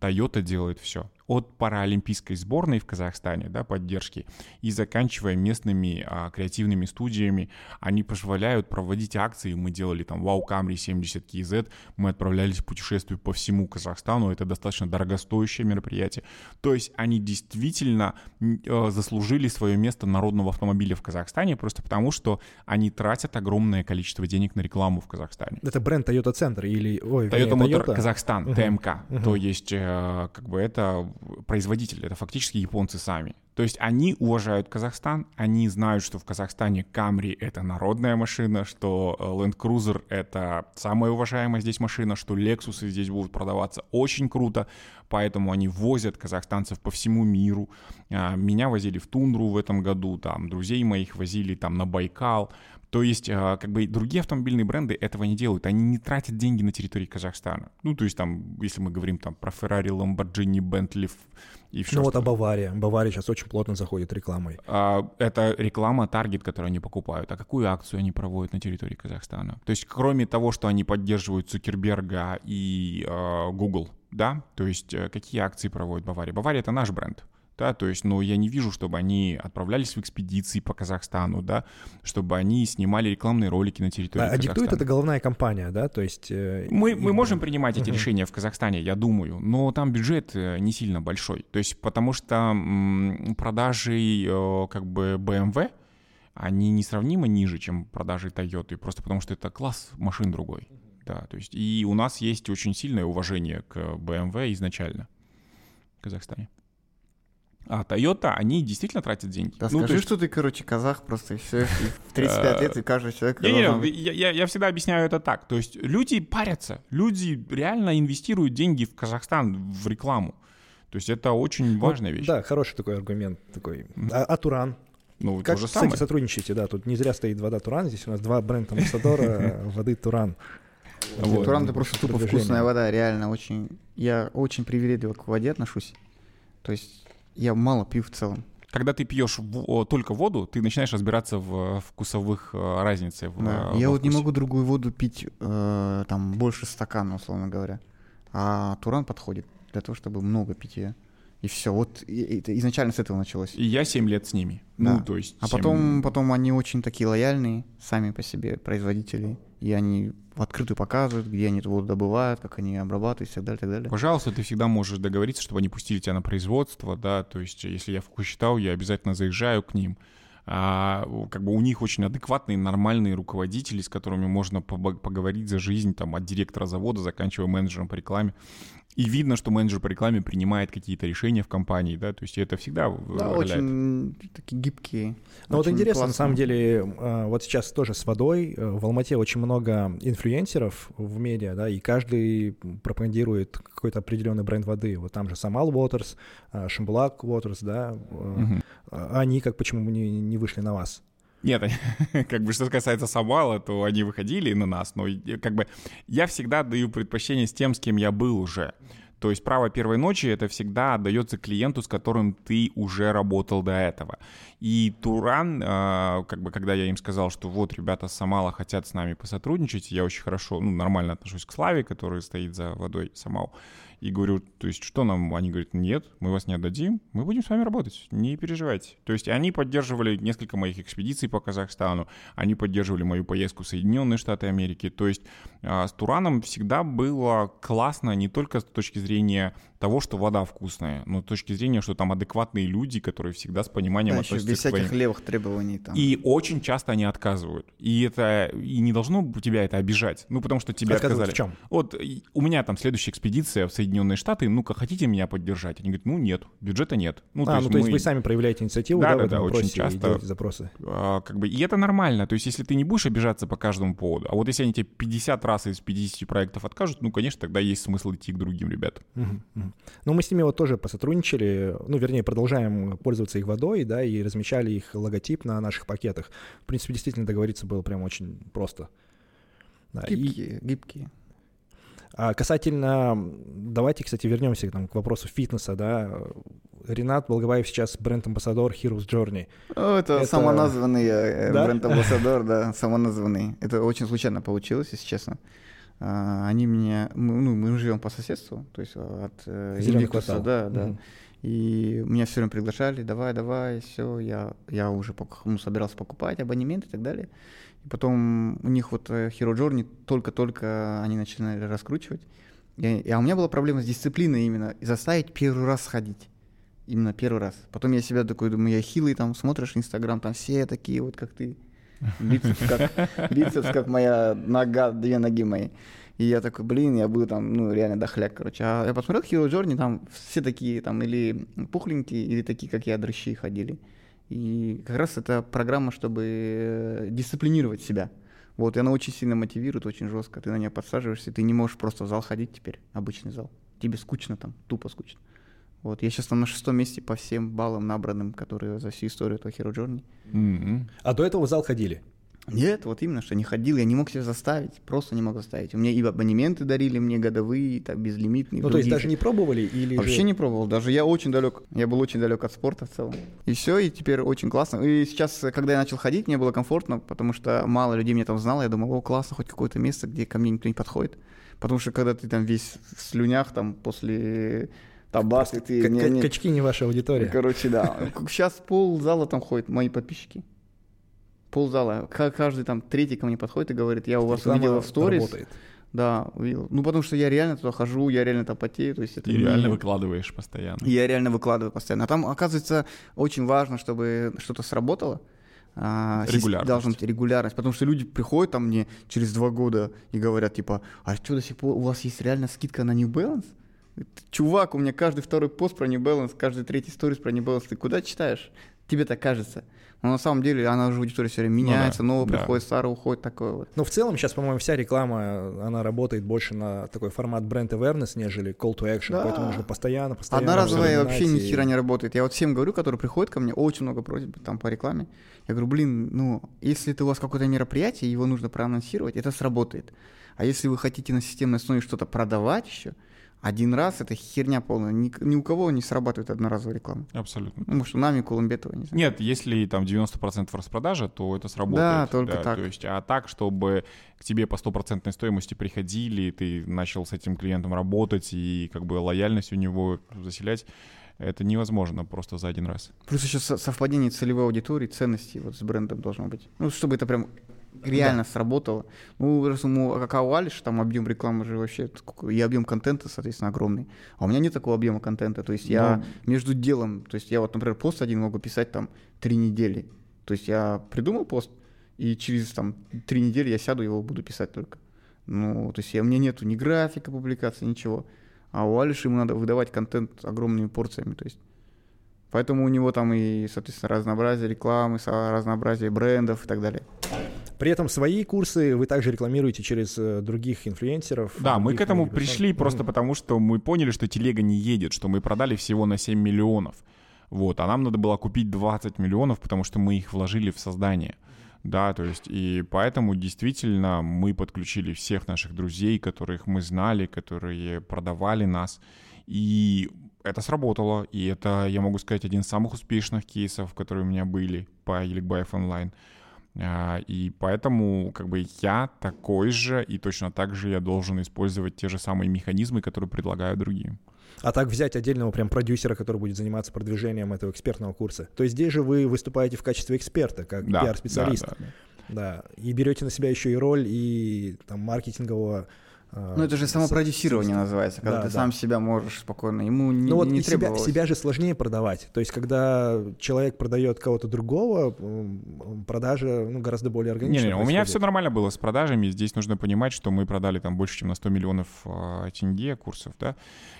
Toyota делает все. От паралимпийской сборной в Казахстане, да, поддержки, и заканчивая местными а, креативными студиями, они позволяют проводить акции. Мы делали там Wow Camry 70 KZ, мы отправлялись в путешествие по всему Казахстану, это достаточно дорогостоящее мероприятие. То есть они действительно э, заслужили свое место народного автомобиля в Казахстане, просто потому что они тратят огромное количество денег на рекламу в Казахстане. Это бренд Toyota Центр или... Ой, Toyota Motor Toyota? Казахстан, uh-huh. ТМК. Uh-huh. То есть э, как бы это производитель, это фактически японцы сами. То есть они уважают Казахстан, они знают, что в Казахстане Камри — это народная машина, что э, Land Cruiser — это самая уважаемая здесь машина, что Lexus здесь будут продаваться очень круто, поэтому они возят казахстанцев по всему миру. А, меня возили в Тундру в этом году, там, друзей моих возили там на Байкал, то есть, а, как бы другие автомобильные бренды этого не делают. Они не тратят деньги на территории Казахстана. Ну, то есть там, если мы говорим там про Ferrari, Lamborghini, Bentley и все. Ну вот а Бавария. Бавария сейчас очень плотно заходит рекламой. А, это реклама таргет, которую они покупают. А какую акцию они проводят на территории Казахстана? То есть, кроме того, что они поддерживают Цукерберга и э, Google, да, то есть э, какие акции проводит Бавария? Бавария — это наш бренд да, то есть, ну, я не вижу, чтобы они отправлялись в экспедиции по Казахстану, да, чтобы они снимали рекламные ролики на территории а, Казахстана. А диктует это головная компания, да, то есть... Э, мы, мы можем принимать эти uh-huh. решения в Казахстане, я думаю, но там бюджет э, не сильно большой, то есть потому что м, продажи э, как бы BMW, они несравнимо ниже, чем продажи Toyota, просто потому что это класс машин другой, да, то есть и у нас есть очень сильное уважение к BMW изначально в Казахстане. А Toyota, они действительно тратят деньги. Да ну, скажи, есть... что ты, короче, казах просто, и все, в 35 лет, и каждый человек... Не, не, я, я всегда объясняю это так. То есть люди парятся, люди реально инвестируют деньги в Казахстан, в рекламу. То есть это очень важная вещь. Да, хороший такой аргумент. Такой. А, а Туран? Ну, как, то же кстати, самое. сотрудничаете, да, тут не зря стоит вода Туран, здесь у нас два бренда амбассадора [LAUGHS] воды Туран. Туран это просто тупо вкусная вода, реально очень. Я очень привередливо к воде отношусь. То есть я мало пью в целом. Когда ты пьешь в, только воду, ты начинаешь разбираться в вкусовых э, разницах. Да. я вот не могу другую воду пить э, там больше стакана, условно говоря. А Туран подходит для того, чтобы много пить ее. И все. Вот и, и, изначально с этого началось. И я 7 лет с ними. Да. Ну, то есть. 7... А потом, потом они очень такие лояльные, сами по себе производители. И они в открытую показывают, где они эту воду добывают, как они обрабатывают и так далее, и так далее. Пожалуйста, ты всегда можешь договориться, чтобы они пустили тебя на производство, да, то есть если я считал, я обязательно заезжаю к ним. А, как бы у них очень адекватные, нормальные руководители, с которыми можно поговорить за жизнь, там, от директора завода, заканчивая менеджером по рекламе. И видно, что менеджер по рекламе принимает какие-то решения в компании, да, то есть это всегда Да, очень такие гибкие. Ну вот интересно, классно. на самом деле, а, вот сейчас тоже с водой, э, в Алмате очень много инфлюенсеров в медиа, да, и каждый пропагандирует какой-то определенный бренд воды. Вот там же Самал Waters, Шимбулак Waters, да, угу. они как почему не, не вышли на вас? Нет, [LAUGHS] как бы что касается Самала, то они выходили на нас, но как бы я всегда даю предпочтение с тем, с кем я был уже. То есть право первой ночи это всегда отдается клиенту, с которым ты уже работал до этого. И Туран, э, как бы, когда я им сказал, что вот ребята Самала хотят с нами посотрудничать, я очень хорошо, ну, нормально отношусь к Славе, который стоит за водой Самал и говорю, то есть что нам? Они говорят, нет, мы вас не отдадим, мы будем с вами работать, не переживайте. То есть они поддерживали несколько моих экспедиций по Казахстану, они поддерживали мою поездку в Соединенные Штаты Америки. То есть а, с Тураном всегда было классно не только с точки зрения того, что вода вкусная, но с точки зрения, что там адекватные люди, которые всегда с пониманием да, относятся без всяких своим... левых требований там. И очень часто они отказывают. И это и не должно тебя это обижать. Ну, потому что тебе отказали. в чем? Вот у меня там следующая экспедиция в Соединенные Штаты, ну-ка, хотите меня поддержать? Они говорят, ну нет, бюджета нет. Ну, а, то ну есть то мы... есть вы сами проявляете инициативу, да, да, да, да очень часто. запросы. А, как бы, и это нормально. То есть если ты не будешь обижаться по каждому поводу, а вот если они тебе 50 раз из 50 проектов откажут, ну, конечно, тогда есть смысл идти к другим ребятам. Угу, угу. Ну, мы с ними вот тоже посотрудничали, ну, вернее, продолжаем пользоваться их водой, да, и размещали их логотип на наших пакетах. В принципе, действительно договориться было прям очень просто. Да, и- Гибкие, гибкие. А касательно, давайте, кстати, вернемся там, к вопросу фитнеса, да. Ренат Болгобаев сейчас бренд-амбассадор Heroes Journey. О, это, Это- самоназванный э, Да? бренд-амбассадор, да, самоназванный. Это очень случайно получилось, если честно. А, Они мы, ну, мы живем по соседству, то есть от э, Зелёный Invictus, квартал. да, да. Мгм. И меня все время приглашали, давай, давай, все, я, я уже ну, собирался покупать абонемент и так далее. И потом у них вот э, Hero Journey только-только они начинали раскручивать. И, а у меня была проблема с дисциплиной именно, заставить первый раз сходить. Именно первый раз. Потом я себя такой думаю, я хилый, там смотришь Инстаграм, там все такие вот, как ты. Бицепс как, бицепс, как моя нога, две ноги мои. И я такой, блин, я буду там, ну, реально дохляк, короче. А я посмотрел Hero Journey, там все такие, там, или пухленькие, или такие, как я, дрыщи ходили. И как раз это программа, чтобы э, дисциплинировать себя. Вот, и она очень сильно мотивирует, очень жестко. Ты на нее подсаживаешься, ты не можешь просто в зал ходить теперь, обычный зал. Тебе скучно там, тупо скучно. Вот, я сейчас там на шестом месте по всем баллам набранным, которые за всю историю этого Hero Journey. М-м. А до этого в зал ходили? Нет, вот именно, что не ходил, я не мог себя заставить, просто не мог заставить. У меня и абонементы дарили мне годовые, и так безлимитные. Ну, то есть даже не пробовали или Вообще же- не пробовал, даже я очень далек, я был очень далек от спорта в целом. И все, и теперь очень классно. И сейчас, когда я начал ходить, мне было комфортно, потому что мало людей меня там знало, я думал, о, классно, хоть какое-то место, где ко мне никто не подходит. Потому что когда ты там весь в слюнях, там, после табака, ты... К- не- к- не- Качки не ваша аудитория. Короче, да. [LAUGHS] Сейчас пол зала там ходит мои подписчики. Пол зала. Ка- Каждый там третий ко мне подходит и говорит, я у вас увидела в сторис. работает. Да, увидел. Ну, потому что я реально туда хожу, я реально там потею. То есть это Ты не- реально выкладываешь постоянно. Я реально выкладываю постоянно. А там, оказывается, очень важно, чтобы что-то сработало. А, Регулярность. Должна быть регулярность. Потому что люди приходят там мне через два года и говорят, типа, а что до сих пор у вас есть реально скидка на New Balance? Чувак, у меня каждый второй пост про New Balance, каждый третий сторис про New Balance. Ты куда читаешь? Тебе так кажется. Но на самом деле она уже аудитория все время Ну да, меняется, новое да. приходит, старое уходит, такое вот. Ну, в целом, сейчас, по-моему, вся реклама, она работает больше на такой формат бренд awareness, нежели call to action, Да. поэтому нужно постоянно, постоянно Одноразовая вообще ни и- хера не работает. Я вот всем говорю, которые приходят ко мне, очень много просьб там по рекламе. Я говорю, блин, ну, если это у вас какое-то мероприятие, его нужно проанонсировать, это сработает. А если вы хотите на системной основе что-то продавать еще, один раз это херня полная. Ни, ни у кого не срабатывает одноразовая реклама. Абсолютно. Ну, у нами, Кулумбетова, не знаю. Нет, если там 90% распродажа, то это сработает. Да, только так. То есть, а так, чтобы к тебе по стопроцентной стоимости приходили, ты начал с этим клиентом работать и как бы лояльность у него заселять, это невозможно просто за один раз. Плюс еще со- совпадение целевой аудитории, ценностей вот с брендом должно быть. Ну, чтобы это прям реально сработало. Ну, раз ему, как у Алиш, там объем рекламы же вообще, и объем контента, соответственно, огромный. А у меня нет такого объема контента. То есть я между делом, то есть я вот, например, пост один могу писать там три недели. То есть я придумал пост, и через там три недели я сяду, его буду писать только. Ну, то есть я, у меня нету ни графика публикации, ничего. А у Алиша ему надо выдавать контент огромными порциями. То есть Поэтому у него там и, соответственно, разнообразие рекламы, разнообразие брендов и так далее. При этом свои курсы вы также рекламируете через э, других инфлюенсеров. Да, мы к этому пришли просто потому, что мы поняли, что телега не едет, что мы продали всего на 7 миллионов. Вот, а нам надо было купить 20 миллионов, потому что мы их вложили в создание. Да, то есть, и поэтому действительно мы подключили всех наших друзей, которых мы знали, которые продавали нас. И это сработало. И это, я могу сказать, один из самых успешных кейсов, которые у меня были по Еликбаев онлайн. А, И поэтому как бы я такой же, и точно так же я должен использовать те же самые механизмы, которые предлагают другие. А так взять отдельного прям продюсера, который будет заниматься продвижением этого экспертного курса. То есть здесь же вы выступаете в качестве эксперта, как Да, пиар-специалист. да, да, да. Да, и берете на себя еще и роль и там маркетингового. Э, Ну, это же самопродюсирование с- называется, когда Да, ты да. сам себя можешь спокойно. Ему не, Ну вот не и себя, требовалось. себя же сложнее продавать. То есть, когда человек продает кого-то другого, продажа ну, гораздо более органична. Не-не, у меня все нормально было с продажами. Здесь нужно понимать, что мы продали там больше, чем на 100 миллионов а, тенге курсов, да.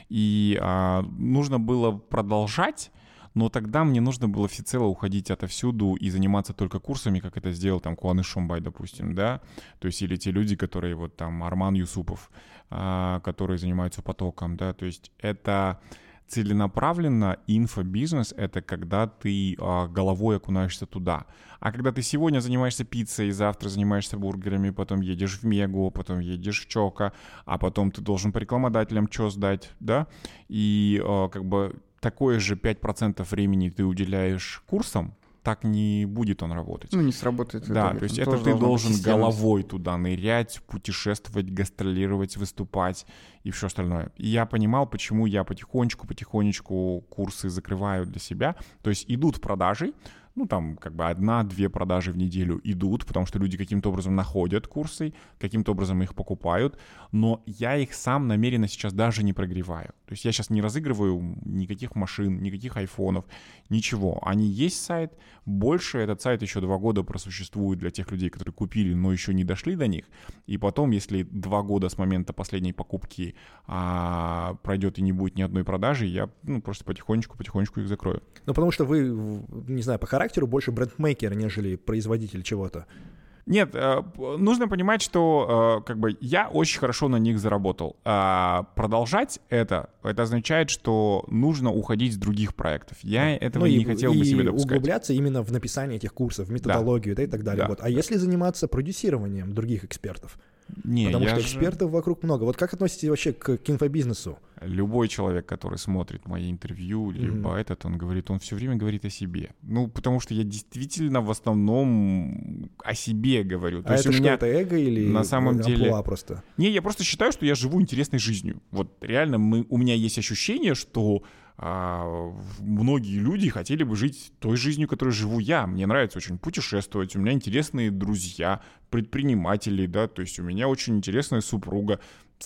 И а, нужно было продолжать, но тогда мне нужно было всецело уходить отовсюду и заниматься только курсами, как это сделал там Куаны Шумбай, допустим, да. То есть или те люди, которые вот там Арман Юсупов, а, которые занимаются потоком, да. То есть это целенаправленно инфобизнес — это когда ты а, головой окунаешься туда. А когда ты сегодня занимаешься пиццей, завтра занимаешься бургерами, потом едешь в Мегу, потом едешь в Чока, а потом ты должен по рекламодателям что сдать, да, и а, как бы такое же 5% времени ты уделяешь курсам, так не будет он работать. Ну, не сработает. Да, то есть это ты должен головой туда нырять, путешествовать, гастролировать, выступать и все остальное. И я понимал, почему я потихонечку, потихонечку курсы закрываю для себя. То есть идут продажи, ну, там, как бы одна-две продажи в неделю идут, потому что люди каким-то образом находят курсы, каким-то образом их покупают, но я их сам намеренно сейчас даже не прогреваю. То есть я сейчас не разыгрываю никаких машин, никаких айфонов, ничего. Они есть сайт, больше этот сайт еще два года просуществует для тех людей, которые купили, но еще не дошли до них. И потом, если два года с момента последней покупки а, пройдет и не будет ни одной продажи, я ну, просто потихонечку-потихонечку их закрою. Ну, потому что вы, не знаю, по характеру характеру больше брендмейкер, нежели производитель чего-то. Нет, э, нужно понимать, что э, как бы я очень хорошо на них заработал. А продолжать это, это означает, что нужно уходить с других проектов. Я этого ну, не и, хотел и бы себе допускать. углубляться именно в написание этих курсов, в методологию да. Да, и так далее. Да. Вот. А если заниматься продюсированием других экспертов? Не, Потому что экспертов же... вокруг много. Вот как относитесь вообще к, к инфобизнесу? Любой человек, который смотрит мои интервью, либо mm-hmm. этот, он говорит, он все время говорит о себе. Ну, потому что я действительно в основном о себе говорю. То а есть это у меня что, это эго или на самом деле просто? Не, я просто считаю, что я живу интересной жизнью. Вот реально мы, у меня есть ощущение, что а, многие люди хотели бы жить той жизнью, которой живу я. Мне нравится очень путешествовать, у меня интересные друзья, предприниматели, да, то есть у меня очень интересная супруга.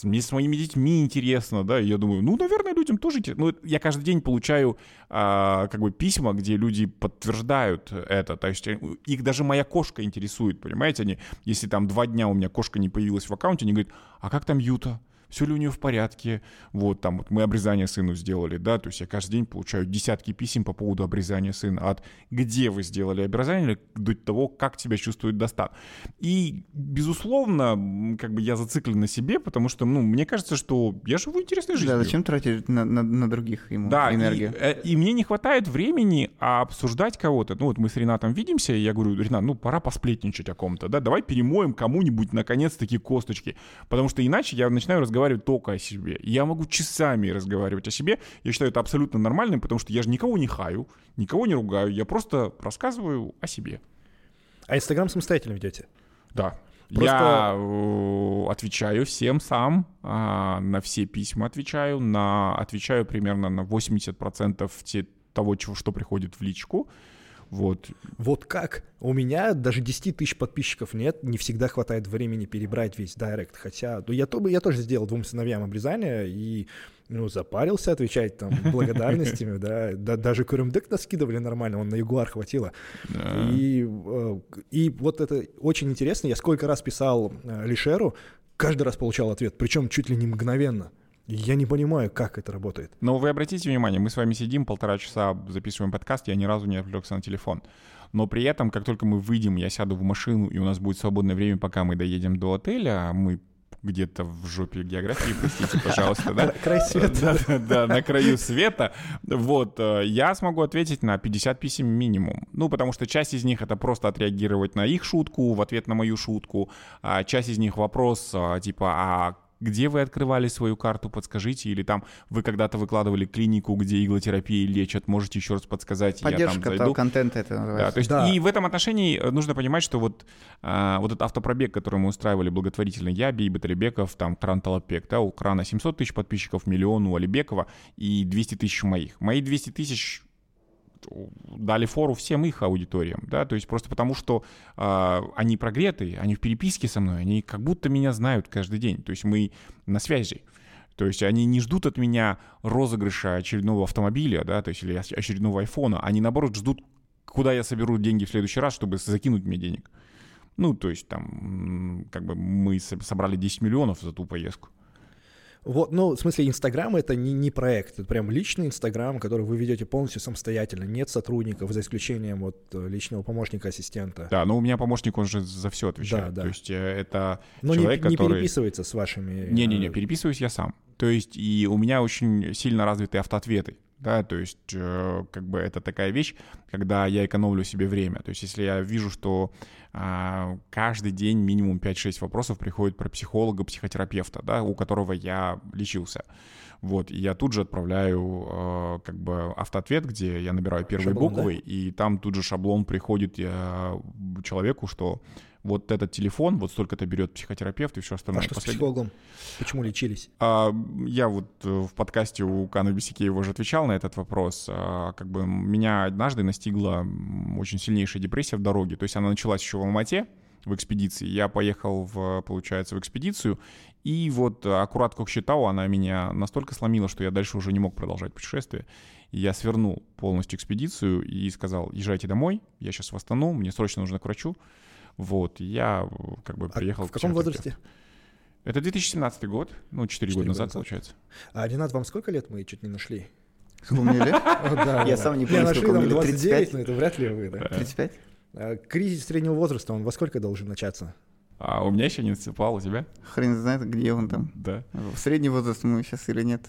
Мне с моими детьми интересно, да, и я думаю, ну, наверное, людям тоже интересно. Ну, я каждый день получаю а, как бы письма, где люди подтверждают это, то есть э, их даже моя кошка интересует, понимаете, они, если там два дня у меня кошка не появилась в аккаунте, они говорят, а как там Юта? Все ли у нее в порядке, вот там вот мы обрезание сыну сделали, да, то есть я каждый день получаю десятки писем по поводу обрезания сына, от где вы сделали обрезание до того, как тебя чувствует достат. И, безусловно, как бы я зациклен на себе, потому что, ну, мне кажется, что я живу интересной жизнью. Да, зачем тратить на, на, на других ему да, энергию? И, э, и мне не хватает времени обсуждать кого-то. Ну, вот мы с Ренатом видимся, и я говорю, Ренат, ну, пора посплетничать о ком-то, да, давай перемоем кому-нибудь, наконец-таки, косточки, потому что иначе я начинаю разговаривать разговаривать только о себе. Я могу часами разговаривать о себе. Я считаю это абсолютно нормальным, потому что я же никого не хаю, никого не ругаю. Я просто рассказываю о себе. А Инстаграм самостоятельно ведете? Да. Просто... Я э, отвечаю всем сам, э, на все письма отвечаю, на, отвечаю примерно на 80% те, того, чего, что приходит в личку. Вот. Вот как? У меня даже 10 тысяч подписчиков нет, не всегда хватает времени перебрать весь директ, хотя ну, я, то, я тоже сделал двум сыновьям обрезание и ну, запарился отвечать там [LAUGHS] благодарностями, да, да даже Курюмдык нас скидывали нормально, он на Ягуар хватило. И, э, и вот это очень интересно, я сколько раз писал э, Лишеру, каждый раз получал ответ, причем чуть ли не мгновенно. Я не понимаю, как это работает. Но вы обратите внимание, мы с вами сидим полтора часа, записываем подкаст, я ни разу не отвлекся на телефон. Но при этом, как только мы выйдем, я сяду в машину, и у нас будет свободное время, пока мы доедем до отеля, а мы где-то в жопе географии, простите, пожалуйста, да? [LAUGHS] Край света. Да, да, на краю света. Вот, э, я смогу ответить на 50 писем минимум. Ну, потому что часть из них — это просто отреагировать на их шутку, в ответ на мою шутку. А часть из них вопрос, а, типа, а где вы открывали свою карту, подскажите, или там вы когда-то выкладывали клинику, где иглотерапией лечат, можете еще раз подсказать, Поддержка я там зайду. контента это называется. Да, то есть да. и в этом отношении э, нужно понимать, что вот, а, вот этот автопробег, который мы устраивали благотворительный, я, Бей Батребеков, там Кран Толопек, да, у Крана 700 тысяч подписчиков, миллион у Алибекова и 200 тысяч моих. Мои 200 тысяч дали фору всем их аудиториям, да, то есть просто потому, что э, они прогреты, они в переписке со мной, они как будто меня знают каждый день, то есть мы на связи. То есть они не ждут от меня розыгрыша очередного автомобиля, да, то есть или очередного айфона, они наоборот ждут, куда я соберу деньги в следующий раз, чтобы закинуть мне денег. Ну, то есть там, как бы мы собрали 10 миллионов за ту поездку. Вот, ну, в смысле, Инстаграм это не, не проект, это прям личный Инстаграм, который вы ведете полностью самостоятельно, нет сотрудников, за исключением вот э, личного помощника-ассистента. Да, но у меня помощник, он же за все отвечает. Да, да. То есть э, это но человек, не, не который... переписывается с вашими... Не-не-не, переписываюсь я сам. То есть и у меня очень сильно развиты автоответы да, то есть э, как бы это такая вещь, когда я экономлю себе время, то есть если я вижу, что э, каждый день минимум 5-6 вопросов приходит про психолога, психотерапевта, да, у которого я лечился, вот, и я тут же отправляю э, как бы автоответ, где я набираю первые шаблон, буквы, да? и там тут же шаблон приходит э, человеку, что вот этот телефон, вот столько-то берет психотерапевт и все остальное. А что Послед... с психологом? Почему лечились? А, я вот э, в подкасте у Кана Бесикеева уже отвечал на этот вопрос. А, как бы меня однажды настигла очень сильнейшая депрессия в дороге. То есть она началась еще в Алмате, в экспедиции. Я поехал, в, получается, в экспедицию, и вот аккурат как считал, она меня настолько сломила, что я дальше уже не мог продолжать путешествие. И я свернул полностью экспедицию и сказал, езжайте домой, я сейчас восстану, мне срочно нужно к врачу. Вот, я э, как бы приехал... А в каком возрасте? Это 2017 год, ну, 4, 4 года назад, назад, получается. А, Ренат, вам сколько лет мы чуть не нашли? [LAUGHS] Сколько мне лет? Я сам не помню, сколько мне лет. 29, но это вряд ли вы, да? [LAUGHS] 35? А, кризис среднего возраста, он во сколько должен начаться? А у меня еще не наступал, у тебя? Хрен знает, где он там. Да. В средний возраст мы сейчас или нет?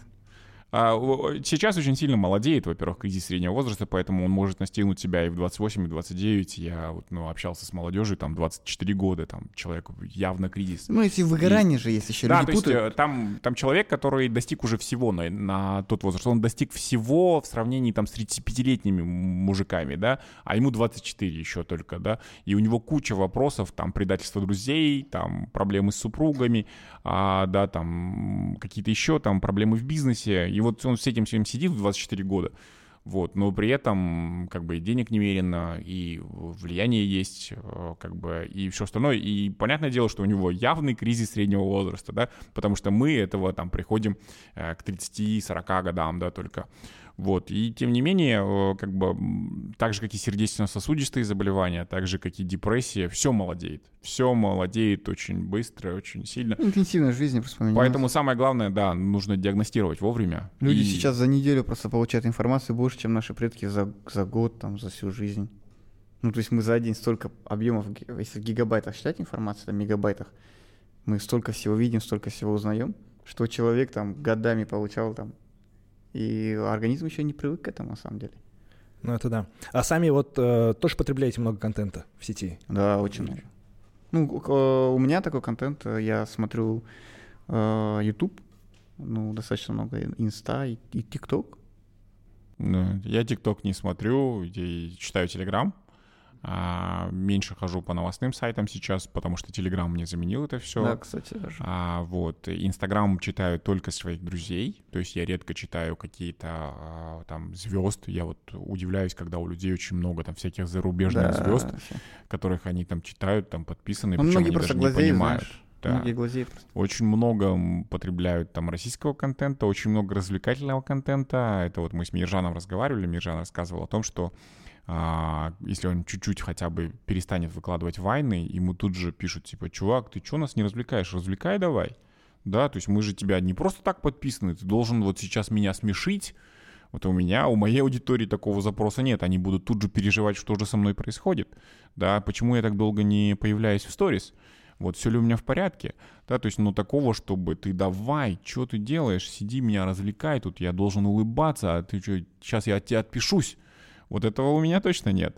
А, сейчас очень сильно молодеет, во-первых, кризис среднего возраста, поэтому он может настигнуть себя и в 28, и в 29. Я вот, ну, общался с молодежью, там, 24 года, там, человек явно кризис. Ну, если выгорание и... же есть еще, да, люди то есть э, там, там человек, который достиг уже всего на, на тот возраст, он достиг всего в сравнении там с 35-летними мужиками, да, а ему 24 еще только, да, и у него куча вопросов, там, предательство друзей, там, проблемы с супругами, а, да, там, какие-то еще там проблемы в бизнесе, и вот он с этим всем сидит в 24 года, вот, но при этом как бы и денег немерено, и влияние есть, э, как бы, и все остальное, и понятное дело, что у него явный кризис среднего возраста, да, потому что мы этого там приходим э, к 30-40 годам, да, только, вот. И тем не менее, э, как бы, так же, как и сердечно-сосудистые заболевания, так же, как и депрессия, все молодеет. Все молодеет очень быстро, очень сильно. Интенсивность жизни просто Поэтому самое главное, да, нужно диагностировать вовремя. Люди и... сейчас за неделю просто получают информацию больше, чем наши предки за, за год, там, за всю жизнь. Ну, то есть мы за день столько объемов, если в гигабайтах считать информацию, там, мегабайтах, мы столько всего видим, столько всего узнаем, что человек там годами получал там и организм еще не привык к этому, на самом деле. Ну, это да. А сами вот э, тоже потребляете много контента в сети? Да, очень много. Ну, у меня такой контент, э, я смотрю э, YouTube, ну, достаточно много, Инста и, и ТикТок. Ну, я ТикТок не смотрю, я читаю Телеграм. А, меньше хожу по новостным сайтам сейчас, потому что Телеграм мне заменил это все. Да, кстати, даже. А, вот. Инстаграм читаю только своих друзей, то есть я редко читаю какие-то а, там звезд. Я вот удивляюсь, когда у людей очень много там всяких зарубежных да, звезд, которых они там читают, там подписаны, ну, причем они даже глазеют, не понимают. Знаешь. Да. Очень много потребляют там российского контента, очень много развлекательного контента. Это вот мы с Миржаном разговаривали, Миржан рассказывал о том, что если он чуть-чуть хотя бы перестанет выкладывать войны, ему тут же пишут, типа, чувак, ты что нас не развлекаешь? Развлекай давай. Да, то есть мы же тебя не просто так подписаны, ты должен вот сейчас меня смешить. Вот у меня, у моей аудитории такого запроса нет. Они будут тут же переживать, что же со мной происходит. Да, почему я так долго не появляюсь в сторис? Вот все ли у меня в порядке? Да, то есть, ну, такого, чтобы ты давай, что ты делаешь, сиди, меня развлекай, тут я должен улыбаться, а ты что, сейчас я от тебя отпишусь. Вот этого у меня точно нет.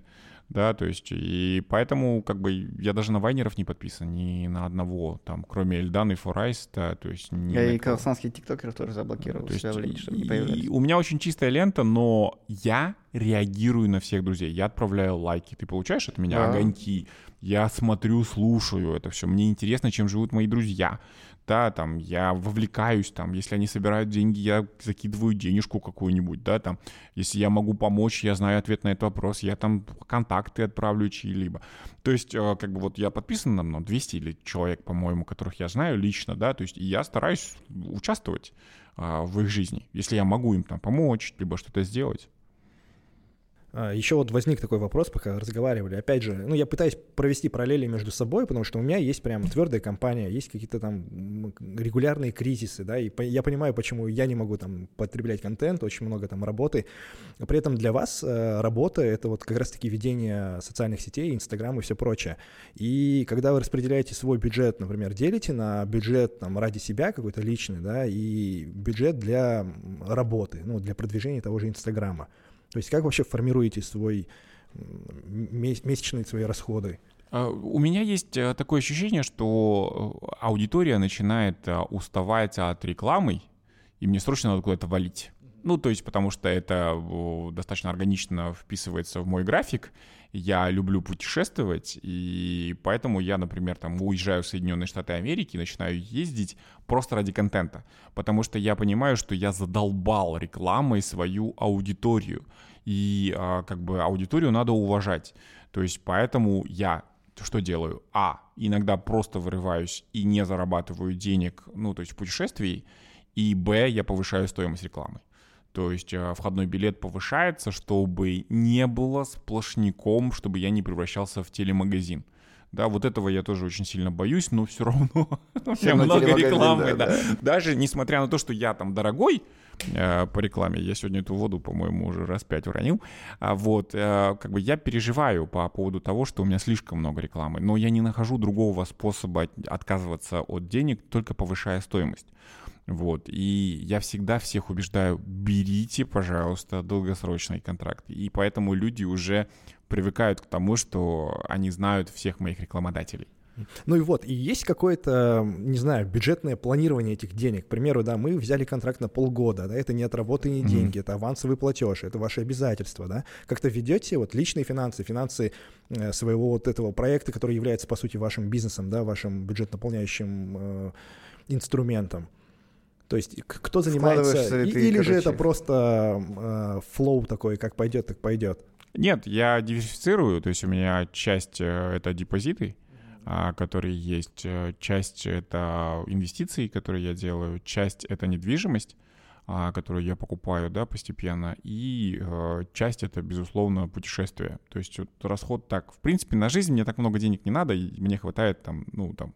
Да, то есть, и поэтому, как бы, я даже на вайнеров не подписан, ни на одного, там, кроме Эльдана и Форайс, да, то есть... Я и казахстанских тиктокеров тоже заблокировал, то есть, лень, чтобы не появлялись. У меня очень чистая лента, но я реагирую на всех друзей, я отправляю лайки, ты получаешь от меня да. огоньки, я смотрю, слушаю это все, мне интересно, чем живут мои друзья, да, там, я вовлекаюсь, там, если они собирают деньги, я закидываю денежку какую-нибудь, да, там, если я могу помочь, я знаю ответ на этот вопрос, я там контакты отправлю чьи-либо. То есть, э, как бы вот я подписан на ну, 200 или человек, по-моему, которых я знаю лично, да, то есть я стараюсь участвовать а, в их жизни, если я могу им там помочь, либо что-то сделать. А, Еще вот возник такой вопрос, пока разговаривали. Опять же, ну, я пытаюсь провести параллели между собой, потому что у меня есть прям твердая компания, есть какие-то там регулярные кризисы, да, и я понимаю, почему я не могу там потреблять контент, очень много там работы. При этом для вас э, работа — это вот как раз-таки ведение социальных сетей, Инстаграм и все прочее. И когда вы распределяете свой бюджет, например, делите на бюджет там ради себя какой-то личный, да, и бюджет для работы, ну, для продвижения того же Инстаграма. То есть как вообще формируете свой месячные свои расходы? А, у меня есть э, такое ощущение, что э, аудитория начинает э, уставать от рекламы, и мне срочно надо куда-то валить. Ну, то есть, потому что это достаточно органично вписывается в мой график. Я люблю путешествовать, и поэтому я, например, там уезжаю в Соединенные Штаты Америки, начинаю ездить просто ради контента. Потому что я понимаю, что я задолбал рекламой свою аудиторию и а, как бы аудиторию надо уважать. То есть поэтому я что делаю? А, иногда просто вырываюсь и не зарабатываю денег, ну, то есть в путешествии, и Б, я повышаю стоимость рекламы. То есть э, входной билет повышается, чтобы не было сплошняком, чтобы я не превращался в телемагазин. Да, вот этого я тоже очень сильно боюсь, но все равно [LAUGHS] меня много рекламы. Да, да. Даже несмотря на то, что я там дорогой, Э, по рекламе. Я сегодня эту воду, по-моему, уже раз пять уронил. А вот, э, как бы я переживаю по поводу того, что у меня слишком много рекламы, но я не нахожу другого способа отказываться от денег, только повышая стоимость. Вот, и я всегда всех убеждаю, берите, пожалуйста, долгосрочный контракт. И поэтому люди уже привыкают к тому, что они знают всех моих рекламодателей. Ну и вот, и есть какое-то, не знаю, бюджетное планирование этих денег. К примеру, да, мы взяли контракт на полгода, да, это не отработанные mm-hmm. деньги, это авансовый платеж, это ваши обязательства, да. Как-то ведете вот личные финансы, финансы э, своего вот этого проекта, который является, по сути, вашим бизнесом, да, вашим бюджет-наполняющим э, инструментом. То есть кто занимается, и, ты, или короче... же это просто э, флоу такой, как пойдет, так пойдет? Нет, я диверсифицирую, то есть у меня часть э, это депозиты, а, которые есть. Э, часть — это инвестиции, которые я делаю, часть — это недвижимость, а, которую я покупаю, да, постепенно, и э, часть это, безусловно, путешествие. То есть вот расход так, в принципе, на жизнь мне так много денег не надо, и мне хватает там, ну, там,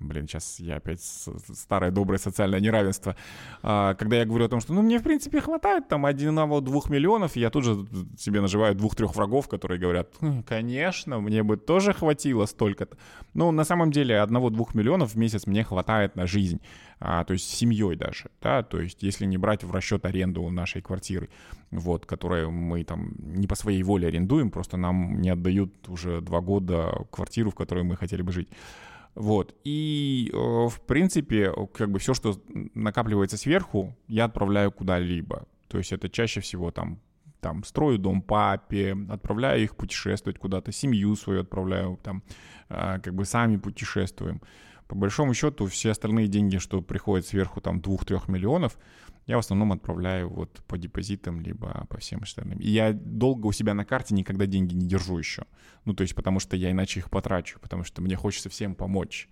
Блин, сейчас я опять старое доброе социальное неравенство. А, когда я говорю о том, что, ну, мне, в принципе, хватает там одного-двух миллионов, я тут же себе наживаю двух-трех врагов, которые говорят, хм, конечно, мне бы тоже хватило столько-то. Но на самом деле одного-двух миллионов в месяц мне хватает на жизнь. А, то есть с семьей даже, да, то есть если не брать в расчет аренду нашей квартиры, вот, которую мы там не по своей воле арендуем, просто нам не отдают уже два года квартиру, в которой мы хотели бы жить. Вот. И, э, в принципе, как бы все, что накапливается сверху, я отправляю куда-либо. То есть это чаще всего там там, строю дом папе, отправляю их путешествовать куда-то, семью свою отправляю, там, а, как бы сами путешествуем. По большому счету, все остальные деньги, что приходят сверху, там, 2-3 миллионов, я в основном отправляю вот по депозитам, либо по всем остальным. И я долго у себя на карте никогда деньги не держу еще. Ну, то есть потому что я иначе их потрачу, потому что мне хочется всем помочь.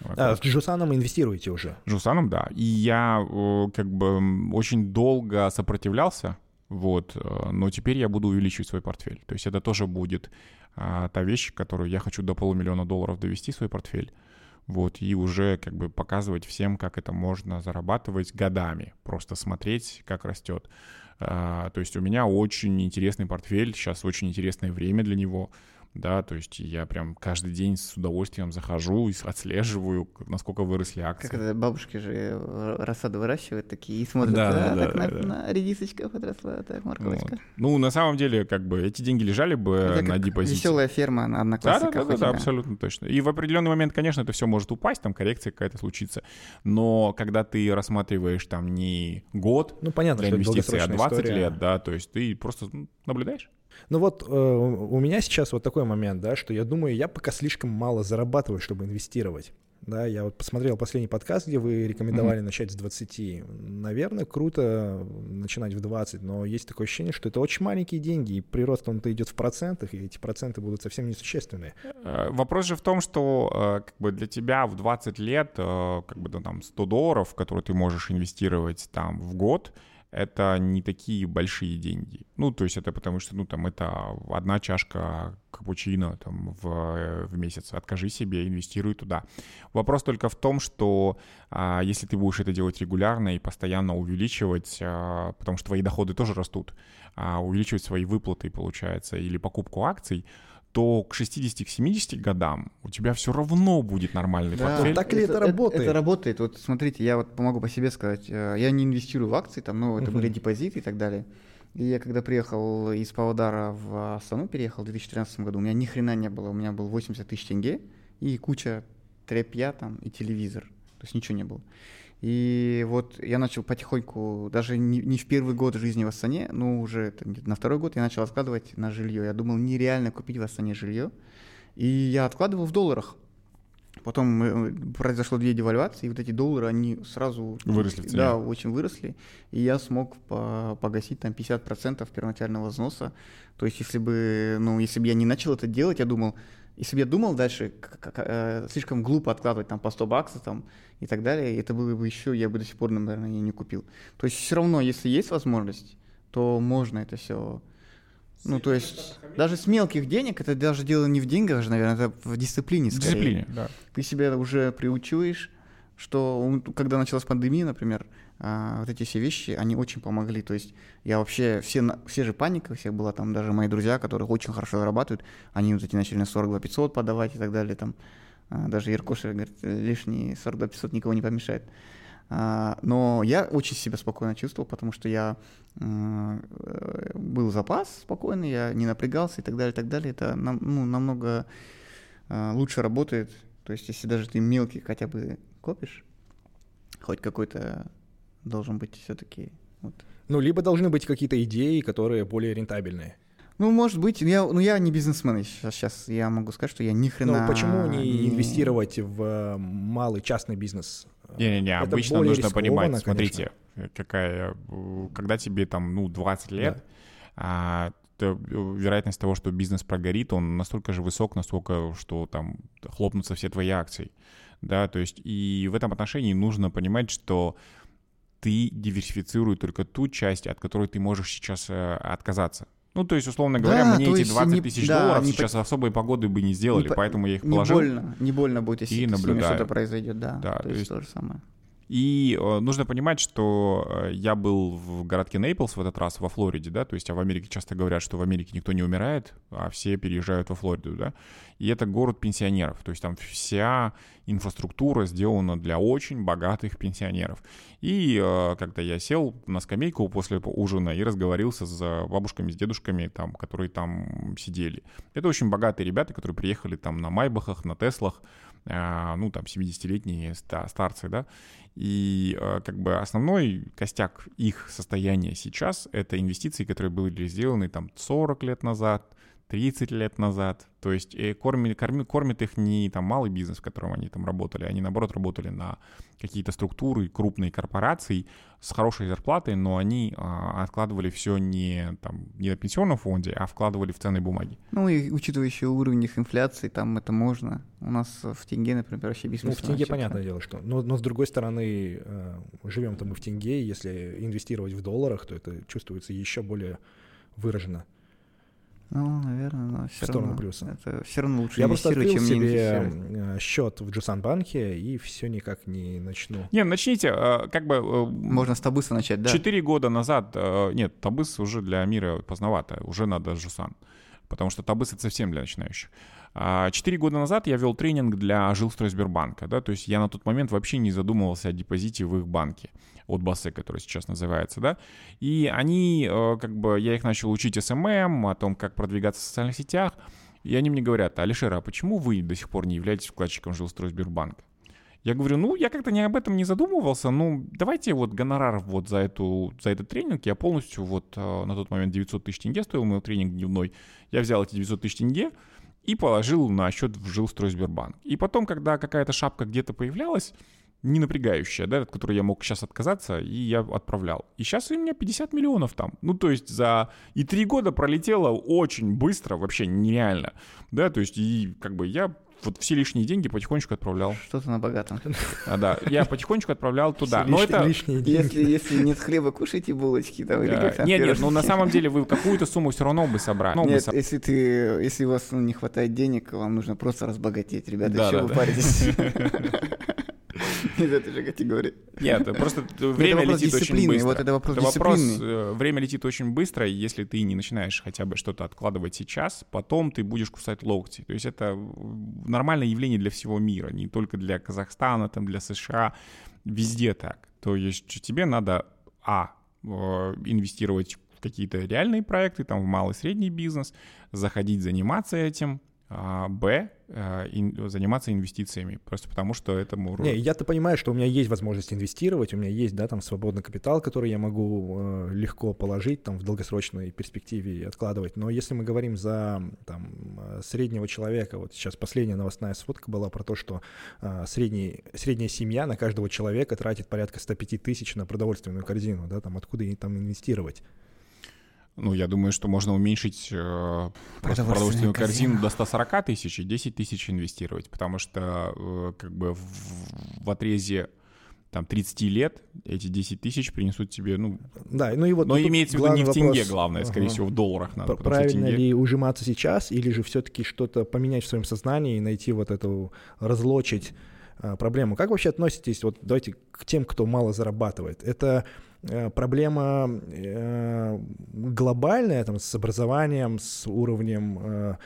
А, с Джусаном инвестируете уже? Джусаном, да. И я как бы очень долго сопротивлялся, вот, э, но теперь я буду увеличивать свой портфель. То есть это тоже будет а, та вещь, которую я хочу до полумиллиона долларов довести свой портфель вот, и уже как бы показывать всем, как это можно зарабатывать годами, просто смотреть, как растет. А, то есть у меня очень интересный портфель, сейчас очень интересное время для него, да, то есть я прям каждый день с удовольствием захожу и отслеживаю, насколько выросли акции. Как это бабушки же э, рассаду выращивают такие и смотрят, да, да, да, так да, на, да. на редисочка подросла, так, морковочка. Вот. Ну, на самом деле, как бы эти деньги лежали бы это на депозите. Веселая ферма на одноклассниках. Да, да, да, да, абсолютно точно. И в определенный момент, конечно, это все может упасть, там коррекция какая-то случится, но когда ты рассматриваешь там не год ну, понятно, для инвестиций, а 20 история. лет, да, то есть ты просто наблюдаешь. Ну вот э, у меня сейчас вот такой момент, да, что я думаю, я пока слишком мало зарабатываю, чтобы инвестировать. Да, я вот посмотрел последний подкаст, где вы рекомендовали mm-hmm. начать с 20. Наверное, круто начинать в 20, но есть такое ощущение, что это очень маленькие деньги, и прирост он-то идет в процентах, и эти проценты будут совсем несущественные. Э, вопрос же в том, что э, как бы для тебя в 20 лет, э, как бы ну, там 100 долларов, которые ты можешь инвестировать там в год, это не такие большие деньги. Ну, то есть это потому что, ну, там, это одна чашка капучино там в, в месяц. Откажи себе, инвестируй туда. Вопрос только в том, что а, если ты будешь это делать регулярно и постоянно увеличивать, а, потому что твои доходы тоже растут, а, увеличивать свои выплаты, получается, или покупку акций, то к 60-70 годам у тебя все равно будет нормальный да. портфель. Так ли это, это работает? Это, это работает. Вот смотрите, я вот помогу по себе сказать. Э, я не инвестирую в акции, там, ну, это uh-huh. были депозиты и так далее. И я когда приехал из Павлодара в Астану, переехал в 2013 году, у меня ни хрена не было. У меня был 80 тысяч тенге и куча тряпья там и телевизор. То есть ничего не было. И вот я начал потихоньку, даже не, не в первый год жизни в Астане, но уже на второй год я начал откладывать на жилье. Я думал, нереально купить в Астане жилье. И я откладывал в долларах. Потом э, произошло две девальвации, и вот эти доллары, они сразу... Выросли в цене. Да, очень выросли. И я смог погасить там 50% первоначального взноса. То есть если бы, ну, если бы я не начал это делать, я думал, если бы я думал дальше, как, как, э, слишком глупо откладывать там по 100 баксов там, и так далее, это было бы еще, я бы до сих пор, наверное, не купил. То есть все равно, если есть возможность, то можно это все... Ну, то есть, даже с мелких денег, это даже дело не в деньгах же, наверное, это в дисциплине скорее. Дисциплине, да. Ты себя уже приучиваешь, что когда началась пандемия, например, а, вот эти все вещи, они очень помогли. То есть я вообще, все, все же паника, всех была там, даже мои друзья, которые очень хорошо зарабатывают, они вот эти начали на 42 500 подавать и так далее. Там, а, даже Иркоша говорит, лишние 42 500 никого не помешает. А, но я очень себя спокойно чувствовал, потому что я э, был запас спокойный, я не напрягался и так далее, и так далее. Это нам, ну, намного лучше работает. То есть, если даже ты мелкий хотя бы копишь, хоть какой-то должен быть все-таки. Вот. Ну, либо должны быть какие-то идеи, которые более рентабельные. Ну, может быть, я, ну, я не бизнесмен сейчас, сейчас я могу сказать, что я ни хрена... Ну, почему не, не... инвестировать в э, малый частный бизнес? Не-не-не, обычно нужно понимать, смотрите, какая, когда тебе там, ну, 20 лет, да. а, то вероятность того, что бизнес прогорит, он настолько же высок, настолько, что там хлопнутся все твои акции, да, то есть и в этом отношении нужно понимать, что ты диверсифицируй только ту часть, от которой ты можешь сейчас э, отказаться. Ну, то есть, условно говоря, да, мне эти 20 тысяч да, долларов сейчас по... особой погоды бы не сделали, не поэтому я их положил. Не больно, не больно будет, если и с ними что-то произойдет, да. Да, то, то есть то же самое. И э, нужно понимать, что э, я был в городке Нейплс в этот раз, во Флориде, да, то есть а в Америке часто говорят, что в Америке никто не умирает, а все переезжают во Флориду, да, и это город пенсионеров, то есть там вся инфраструктура сделана для очень богатых пенсионеров. И э, когда я сел на скамейку после ужина и разговорился с бабушками, с дедушками, там, которые там сидели, это очень богатые ребята, которые приехали там на Майбахах, на Теслах, ну, там, 70-летние старцы, да, и э, как бы основной костяк их состояния сейчас — это инвестиции, которые были сделаны там 40 лет назад, 30 лет назад. То есть кормит, кормит, кормит их не там малый бизнес, в котором они там работали, они наоборот работали на какие-то структуры, крупные корпорации с хорошей зарплатой, но они а, откладывали все не, там, не на пенсионном фонде, а вкладывали в ценные бумаги. Ну и учитывая еще уровень их инфляции, там это можно. У нас в тенге, например, вообще бизнес. Ну, в тенге понятное дело, что. Но, но с другой стороны, э, живем-то мы в тенге, если инвестировать в долларах, то это чувствуется еще более выраженно. Ну, наверное, но все в сторону равно, плюса. Это все равно лучше Я просто открыл чем себе э, счет в Джусан банке и все никак не начну. Не, начните, э, как бы... Э, Можно с Табыса начать, да? Четыре года назад, нет, Табыс уже для меня поздновато, уже надо Джусан, потому что Табыс — это совсем для начинающих. А, четыре года назад я вел тренинг для Жилстройсбербанка, да, то есть я на тот момент вообще не задумывался о депозите в их банке Отбасы, который сейчас называется, да, и они, э, как бы, я их начал учить SMM, о том, как продвигаться в социальных сетях, и они мне говорят, Алишер, а почему вы до сих пор не являетесь вкладчиком Жилстройсбербанка? Я говорю, ну, я как-то не об этом не задумывался, ну, давайте вот гонорар вот за, эту, за этот тренинг, я полностью вот э, на тот момент 900 тысяч тенге стоил мой тренинг дневной, я взял эти 900 тысяч тенге, и положил на счет в Жилстройсбербанк. И потом, когда какая-то шапка где-то появлялась, не напрягающая, да, от которой я мог сейчас отказаться, и я отправлял. И сейчас у меня 50 миллионов там. Ну, то есть за... И три года пролетело очень быстро, вообще нереально, да, то есть и как бы я вот все лишние деньги потихонечку отправлял. Что-то на богатом. [LAUGHS] А, да, я потихонечку отправлял туда. Все Но лиш- это... лишние деньги. Если, если нет хлеба, кушайте булочки там или э, как там Нет, нет, ну на самом деле вы какую-то сумму все равно бы собрали. Ну, бы Нет, со- если ты, если у вас ну, не хватает денег, вам нужно просто разбогатеть, ребята. Да, Чего да, вы да. паритесь? [LAUGHS] [LAUGHS] Из этой же категории. Нет, просто [LAUGHS] время вопрос летит очень быстро. вот это вопрос вопрос, дисциплины. э, время летит очень быстро, и если ты не начинаешь хотя бы что-то откладывать сейчас, потом ты будешь кусать локти. То есть это нормальное явление для всего мира, не только для Казахстана, там, для США, везде так. То есть тебе надо, а, э, инвестировать в какие-то реальные проекты, там, в малый и средний бизнес, заходить заниматься этим, а, б, э, ин- заниматься инвестициями, просто потому что этому... Не, я-то понимаю, что у меня есть возможность инвестировать, у меня есть, да, там свободный капитал, который я могу э, легко положить там в долгосрочной перспективе и откладывать. Но если мы говорим за там среднего человека, вот сейчас последняя новостная сводка была про то, что э, средний, средняя семья на каждого человека тратит порядка 105 тысяч на продовольственную корзину, да, там откуда ей там инвестировать? Ну, я думаю, что можно уменьшить э, Продовольственную корзину до 140 тысяч и 10 тысяч инвестировать, потому что э, как бы в, в отрезе там 30 лет эти 10 тысяч принесут тебе, ну, Да, ну и вот но имеется в виду не в тенге, вопрос. главное, скорее Ага. всего, в долларах надо, Правильно тенге... ли ужиматься сейчас, или же все-таки что-то поменять в своем сознании и найти вот эту, разлочить а, проблему? Как вообще относитесь, вот давайте к тем, кто мало зарабатывает? Это проблема э, глобальная, там, с образованием, с уровнем э,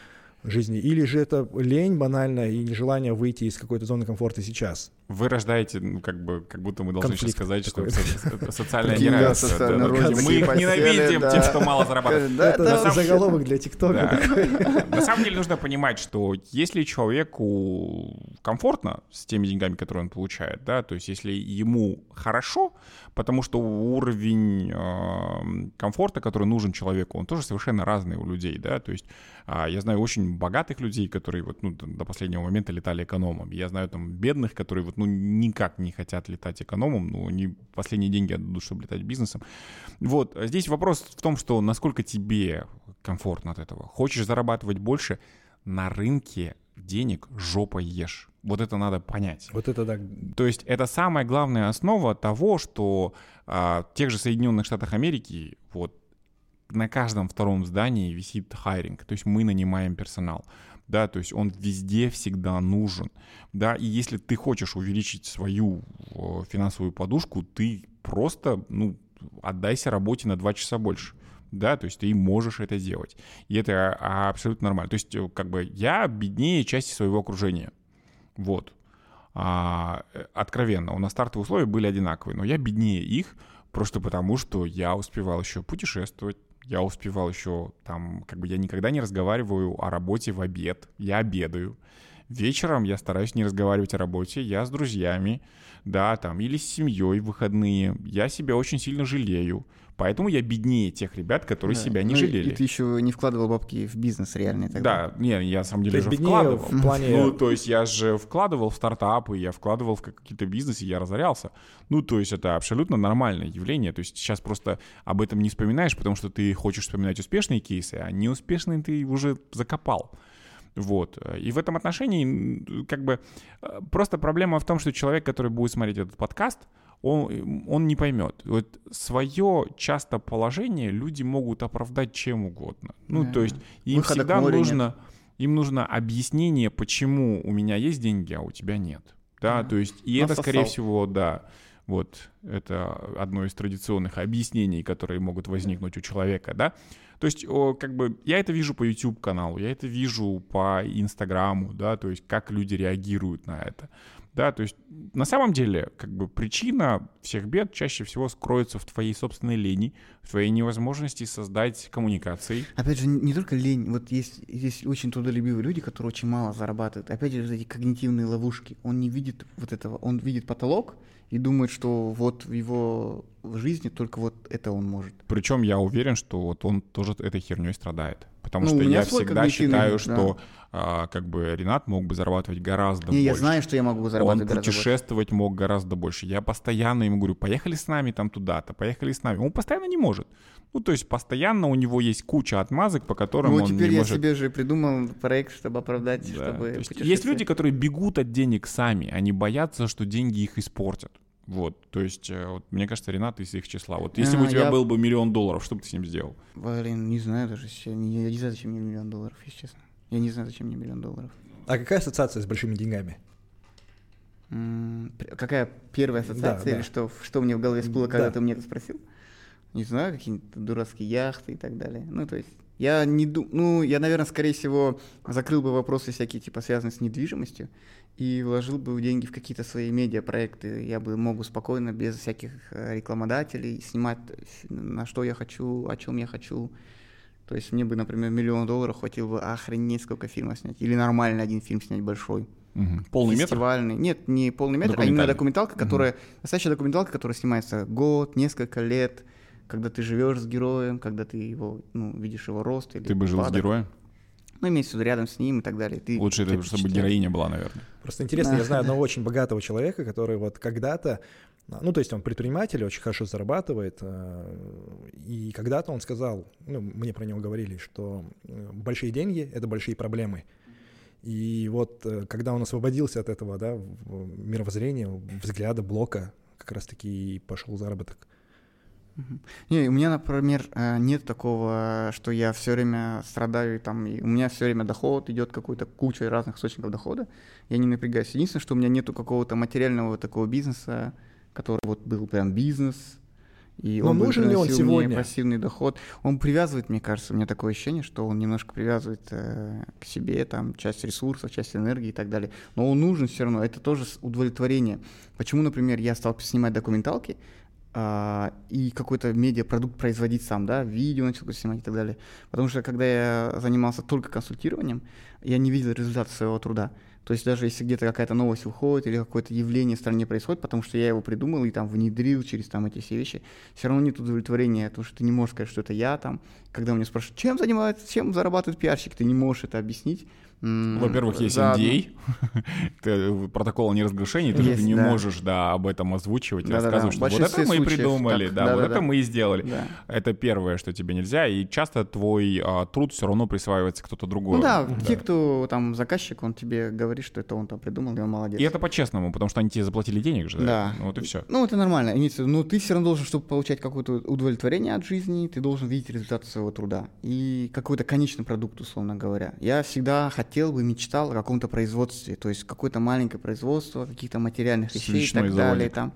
жизни, или же это лень банальная и нежелание выйти из какой-то зоны комфорта сейчас? Вы рождаете, ну, как бы, как будто мы должны сейчас сказать, что такой. это социальное неравенство. Мы их ненавидим, тем, что мало зарабатывают. Это заголовок для ТикТока. На самом деле нужно понимать, что если человеку комфортно с теми деньгами, которые он получает, да, то есть если ему хорошо, потому что уровень э, комфорта, который нужен человеку, он тоже совершенно разный у людей, да, то есть а, я знаю очень богатых людей, которые вот ну, до последнего момента летали экономом, я знаю там бедных, которые вот ну никак не хотят летать экономом, ну они последние деньги отдадут, чтобы летать бизнесом. Вот, а здесь вопрос в том, что насколько тебе комфортно от этого. Хочешь зарабатывать больше, на рынке денег жопой ешь. Вот это надо понять. Вот это да. То есть это самая главная основа того, что а, в тех же Соединенных Штатах Америки вот на каждом втором здании висит хайринг, то есть мы нанимаем персонал. Да, то есть он везде всегда нужен. Да, и если ты хочешь увеличить свою финансовую подушку, ты просто, ну, отдайся работе на 2 часа больше. Да, то есть ты можешь это делать. И это а, абсолютно нормально. То есть, э, как бы я беднее части своего окружения. Вот. А, э, откровенно, у нас стартовые условия были одинаковые, но я беднее их просто потому, что я успевал еще путешествовать, я успевал еще там, как бы я никогда не разговариваю о работе в обед, я обедаю. Вечером я стараюсь не разговаривать о работе, я с друзьями, да, там, или с семьей в выходные. Я себя очень сильно жалею. Поэтому я беднее тех ребят, которые Да. себя не Ну, жалели. И ты еще не вкладывал бабки в бизнес реальный тогда. Да, не, я на самом деле есть же беднее вкладывал. в плане... Ну, то есть я же вкладывал в стартапы, я вкладывал в какие-то бизнесы, я разорялся. Ну, то есть это абсолютно нормальное явление. То есть сейчас просто об этом не вспоминаешь, потому что ты хочешь вспоминать успешные кейсы, а неуспешные ты уже закопал. Вот. И в этом отношении, как бы, э, просто проблема в том, что человек, который будет смотреть этот подкаст, он, он не поймет. Вот свое часто положение люди могут оправдать чем угодно. Ну, Да. то есть им Выхода всегда нужно, им нужно объяснение, почему у меня есть деньги, а у тебя нет. Да, Да. то есть, и это, Насосал. скорее всего, да, вот это одно из традиционных объяснений, которые могут возникнуть у человека, да. То есть, как бы, я это вижу по YouTube каналу, я это вижу по Инстаграму, да, то есть, как люди реагируют на это. Да, то есть на самом деле, как бы причина всех бед чаще всего скроется в твоей собственной лени, в твоей невозможности создать коммуникации. Опять же, не только лень, вот есть, есть очень трудолюбивые люди, которые очень мало зарабатывают. Опять же, вот эти когнитивные ловушки. Он не видит вот этого, он видит потолок и думает, что вот в его жизни только вот это он может. Причем я уверен, что вот он тоже этой херней страдает. Потому Ну, что я всегда считаю, да. что а, как бы Ренат мог бы зарабатывать гораздо Не, я больше. знаю, что я могу Он зарабатывать гораздо больше. путешествовать мог гораздо больше. Я постоянно ему говорю, поехали с нами там туда-то, поехали с нами. Он постоянно не может. Ну, то есть постоянно у него есть куча отмазок, по которым Ну, он теперь не я может... себе же придумал проект, чтобы оправдать, Да, чтобы то есть есть люди, которые бегут от денег сами, они боятся, что деньги их испортят. Вот, то есть, э, вот, мне кажется, Ренат из их числа. Вот если бы А, у тебя я- был бы миллион долларов, что бы ты с ним сделал? Блин, не знаю даже, я не знаю, зачем мне миллион долларов, если честно. Я не знаю, зачем мне миллион долларов. А какая ассоциация с большими деньгами? М, Какая первая ассоциация Да, или да. что, что мне в голове всплыло, когда Да. ты мне это спросил? Не знаю, какие-то дурацкие яхты и так далее. Ну, то есть, я не думаю, ну, я, наверное, скорее всего, закрыл бы вопросы всякие, типа, связанные с недвижимостью, и вложил бы деньги в какие-то свои медиапроекты. Я бы мог спокойно, без всяких э, рекламодателей, снимать, ф- на что я хочу, о чем я хочу. То есть мне бы, например, миллион долларов хватило бы охренеть сколько фильмов снять. Или нормально один фильм снять большой. Мгм. Полный метр? фестивальный. Нет, не полный метр, а именно документалка, которая... Настоящая документалка, которая снимается год, несколько лет, когда ты живешь с героем, когда ты его, ну, видишь его рост или Ты бы жил с героем? Ну, имеется в виду рядом с ним и так далее. Ты, Лучше, это, чтобы героиня была, наверное. Просто интересно, Да. я знаю одного очень богатого человека, который вот когда-то, ну, то есть он предприниматель, очень хорошо зарабатывает, э, и когда-то он сказал, ну, мне про него говорили, что э, большие деньги — это большие проблемы. И вот э, когда он освободился от этого, да, мировоззрения, взгляда, блока, как раз-таки и пошел заработок. Не, у меня, например, э, нет такого, что я все время страдаю, и там, и у меня все время доход идет какой-то куча разных источников дохода. Я не напрягаюсь. Единственное, что у меня нету какого-то материального такого бизнеса, который вот был прям бизнес, и Но он нужен ли он приносил мне сегодня? пассивный доход. Он привязывает, мне кажется, у меня такое ощущение, что он немножко привязывает э, к себе там часть ресурсов, часть энергии и так далее. Но он нужен все равно. Это тоже удовлетворение. Почему, например, я стал снимать документалки, а, и какой-то медиапродукт производить сам, да, видео начал снимать и так далее. Потому что когда я занимался только консультированием, я не видел результата своего труда. То есть даже если где-то какая-то новость выходит или какое-то явление в стране происходит, потому что я его придумал и там внедрил через там эти все вещи, все равно нет удовлетворения, потому что ты не можешь сказать, что это я там. Когда у меня спрашивают, чем занимается, чем зарабатывает пиарщик, ты не можешь это объяснить. Во-первых, есть заодно. NDA, [LAUGHS] ты- протокол о неразглашении, ты же Есть, не да. можешь, да, об этом озвучивать и Да-да-да, рассказывать, в что вот это мы случаев придумали, так, да, вот да-да-да. это мы и сделали. Да. Это первое, что тебе нельзя, и часто твой а, труд все равно присваивается кто-то другой. Ну да, те, кто там заказчик, он тебе говорит, что это он там придумал, и он молодец. И это по-честному, потому что они тебе заплатили денег же, да? Да. Ну вот и все. Ну, это нормально. Но ты все равно должен, чтобы получать какое-то удовлетворение от жизни, ты должен видеть результат своего труда. И какой-то конечный продукт, условно говоря. Я всегда хотел бы, мечтал о каком-то производстве, то есть какое-то маленькое производство, каких-то материальных вещей и Свечной так далее. заводик. Там.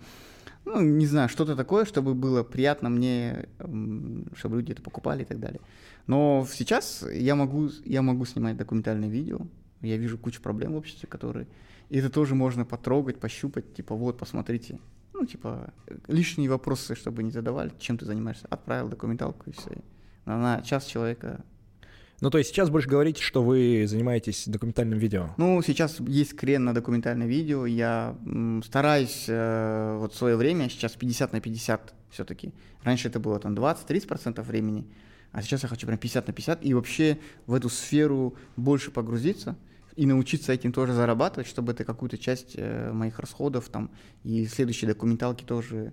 Ну, не знаю, что-то такое, чтобы было приятно мне, чтобы люди это покупали и так далее. Но сейчас я могу, я могу снимать документальные видео, я вижу кучу проблем в обществе, которые... И это тоже можно потрогать, пощупать, типа, вот, посмотрите. Ну, типа, лишние вопросы, чтобы не задавали, чем ты занимаешься. Отправил документалку и все. На час человека. Ну, то есть сейчас больше говорите, что вы занимаетесь документальным видео. Ну, сейчас есть крен на документальное видео. Я стараюсь э, вот в свое время, сейчас 50 на 50 все-таки. Раньше это было там 20-30% времени, а сейчас я хочу прям 50 на 50 и вообще в эту сферу больше погрузиться и научиться этим тоже зарабатывать, чтобы это какую-то часть э, моих расходов там и следующие документалки тоже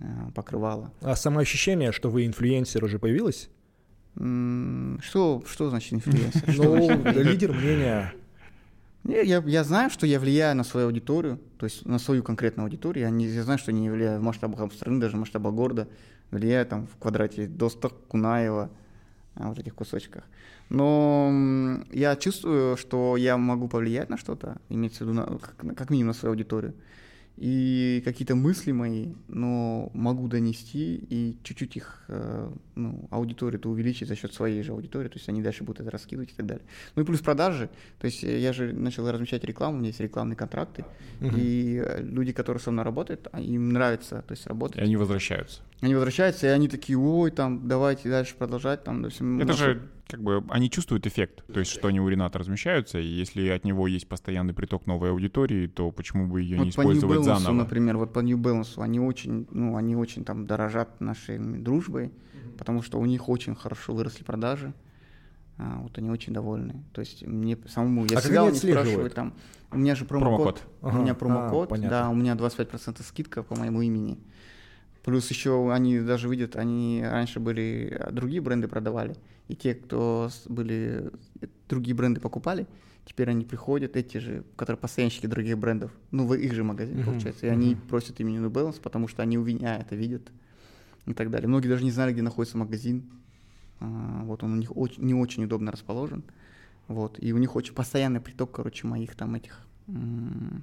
э, покрывала. А самоощущение, что вы инфлюенсер, уже появилось? Что, что значит инфлюенсер? [LAUGHS] Ну, лидер мнения. Не, Я, я знаю, что я влияю на свою аудиторию, то есть на свою конкретную аудиторию. Я, не, я знаю, что не влияю в масштабах страны, даже в масштабах города. Влияю там в квадрате Доста, Кунаева, а, вот этих кусочках. Но я чувствую, что я могу повлиять на что-то, имеется в виду, на- как, как минимум на свою аудиторию. И какие-то мысли мои, но могу донести и чуть-чуть их, э, ну, аудиторию-то увеличить за счет своей же аудитории, то есть они дальше будут это раскидывать и так далее. Ну и плюс продажи, то есть э, я же начал размещать рекламу, у меня есть рекламные контракты, и э, люди, которые со мной работают, а им нравится, то есть И работать. они возвращаются. Они возвращаются, и они такие, ой, там, давайте дальше продолжать, там, Это нашу- же как бы они чувствуют эффект, то есть что они у Рената размещаются, и если от него есть постоянный приток новой аудитории, то почему бы ее не вот по New использовать Balance, заново? например, вот по New Balance, они очень, ну, они очень там дорожат нашей дружбой, потому что у них очень хорошо выросли продажи. А, вот они очень довольны. То есть мне самому, я А всегда у они них спрашиваю, там, у меня же промокод, Промокод. у меня Ага. промокод, А, понятно. да, у меня 25% скидка по моему имени. Плюс еще они даже видят, они раньше были, а, другие бренды продавали, и те, кто были, э, другие бренды покупали, теперь они приходят, эти же, которые постоянщики других брендов, ну, в их же магазин, Мгм, получается, и они мгм. просят имени New Balance, потому что они у меня это видят и так далее. Многие даже не знали, где находится магазин, А, вот он у них очень, не очень удобно расположен, вот, и у них очень постоянный приток, короче, моих там этих м,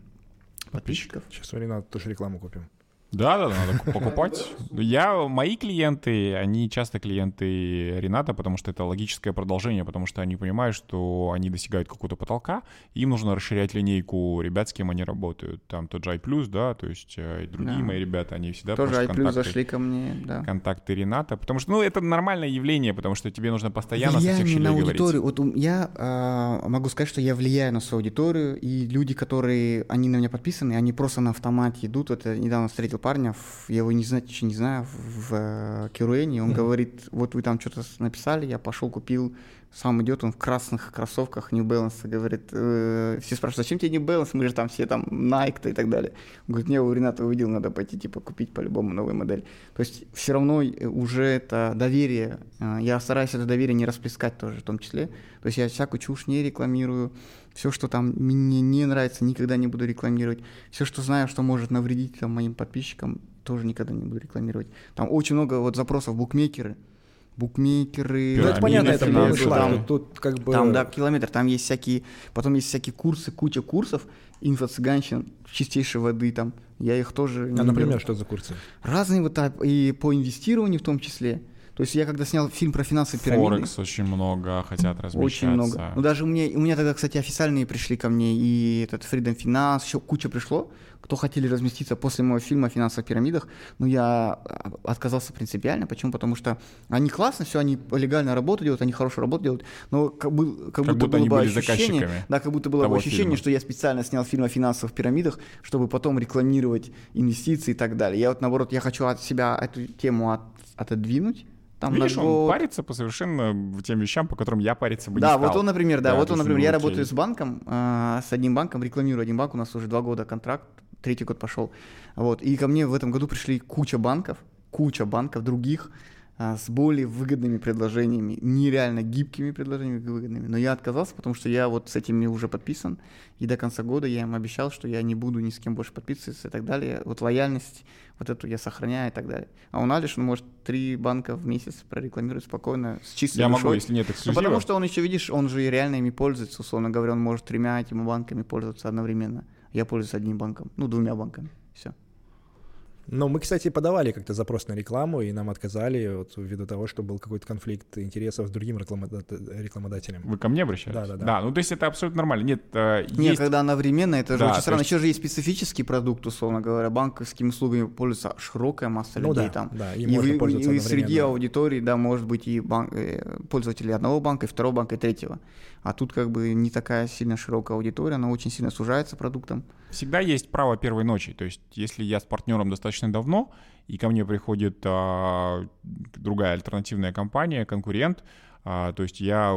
подписчиков. Сейчас у Рената тоже рекламу купим. Да, да, надо ку- покупать. Я, мои клиенты, они часто клиенты Рената, потому что это логическое продолжение, потому что они понимают, что они достигают какого-то потолка, им нужно расширять линейку ребят, с кем они работают. Там тот же iPlus, да, то есть э, и другие Да. мои ребята, они всегда Тоже iPlus контакты, зашли ко мне, да. контакты Рената, потому что, ну, это нормальное явление, потому что тебе нужно постоянно со всех Влияние на говорить. аудиторию. Вот у- я а, могу сказать, что я влияю на свою аудиторию, и люди, которые, они на меня подписаны, они просто на автомате идут. Вот я недавно встретил парня, в- я его не знаю, не знаю, в, в э, Кируэне, он Мгм. говорит, вот вы там что-то написали, я пошел, купил, сам идет, он в красных кроссовках New Balance, говорит, э, все спрашивают, зачем тебе New Balance, мы же там все там Nike и так далее. Он говорит, не, у Рената увидел, надо пойти, типа, купить по-любому новую модель. То есть все равно э, уже это доверие, э, я стараюсь это доверие не расплескать тоже в том числе. То есть я всякую чушь не рекламирую, все, что там мне не нравится, никогда не буду рекламировать. Все, что знаю, что может навредить там, моим подписчикам, тоже никогда не буду рекламировать. Там очень много вот запросов букмекеры, букмекеры. Ну, это понятно, это финансовые. было шла. Там- Тут, как бы... Там, да, километр, там есть всякие, потом есть всякие курсы, куча курсов, инфо-цыганщин, чистейшей воды там, я их тоже... не А, например, беру. что за курсы? Разные вот так, и по инвестированию в том числе. То есть я когда снял фильм про финансовые пирамиды, Форекс очень много хотят размещаться. очень много. Ну даже у меня, у меня тогда, кстати, официальные пришли ко мне, и этот Freedom Finance, еще куча пришло, кто хотели разместиться после моего фильма о финансовых пирамидах, но я а, отказался принципиально. Почему? Потому что они классно, все, они легально работу делают, они хорошую работу делают, но как, бы, как, будто, будто они было бы ощущение, да, как будто было бы ощущение, фильма. что я специально снял фильм о финансовых пирамидах, чтобы потом рекламировать инвестиции и так далее. Я вот наоборот, я хочу от себя эту тему от- отодвинуть. Там Видишь, на он год. парится по совершенно тем вещам, по которым я париться бы Да, не стал. вот он, например, да, Да, вот он, например, ну, я окей. работаю с банком, а, с одним банком, рекламирую один банк, у нас уже два года контракт, третий год пошел, вот, и ко мне в этом году пришли куча банков, куча банков других, а, с более выгодными предложениями, нереально гибкими предложениями выгодными, но я отказался, потому что я вот с этими уже подписан, и до конца года я им обещал, что я не буду ни с кем больше подписываться и так далее, вот лояльность, вот эту я сохраняю и так далее. А у Алиш, он может три банка в месяц прорекламировать спокойно, с чистой Я душой. могу, если нет Ну, эксклюзива. потому что он еще, видишь, он же и реально ими пользуется, условно говоря, он может тремя этими банками пользоваться одновременно. Я пользуюсь одним банком, ну, двумя банками, все. Но мы, кстати, подавали как-то запрос на рекламу, и нам отказали вот, ввиду того, что был какой-то конфликт интересов с другим рекламодат- рекламодателем. Вы ко мне обращались? Да, да, да. Да, ну то есть это абсолютно нормально. Нет, э, Не, есть... когда одновременно, это же Да, очень странно. есть- Еще же есть специфический продукт, условно говоря, банковскими услугами пользуется широкая масса Ну людей да, там. да, И, вы- и среди аудитории, да, может быть и банк, э, пользователи одного банка, и второго банка, и третьего. А тут как бы не такая сильно широкая аудитория, она очень сильно сужается продуктом. Всегда есть право первой ночи. То есть если я с партнером достаточно давно, и ко мне приходит а, другая альтернативная компания, конкурент, а, то есть я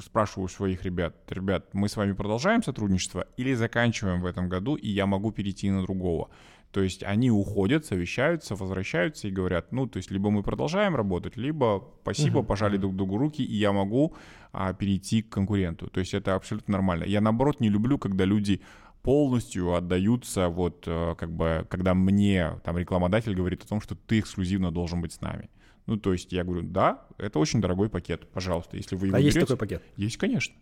спрашиваю своих ребят, ребят, мы с вами продолжаем сотрудничество или заканчиваем в этом году, и я могу перейти на другого. То есть они уходят, совещаются, возвращаются и говорят, ну, то есть либо мы продолжаем работать, либо спасибо, Мгм, пожали друг другу руки, и я могу а, перейти к конкуренту. То есть это абсолютно нормально. Я, наоборот, не люблю, когда люди полностью отдаются, вот, э, как бы, когда мне, там, рекламодатель говорит о том, что ты эксклюзивно должен быть с нами. Ну, то есть я говорю, да, это очень дорогой пакет, пожалуйста, если вы его А есть берете- такой пакет? есть, конечно.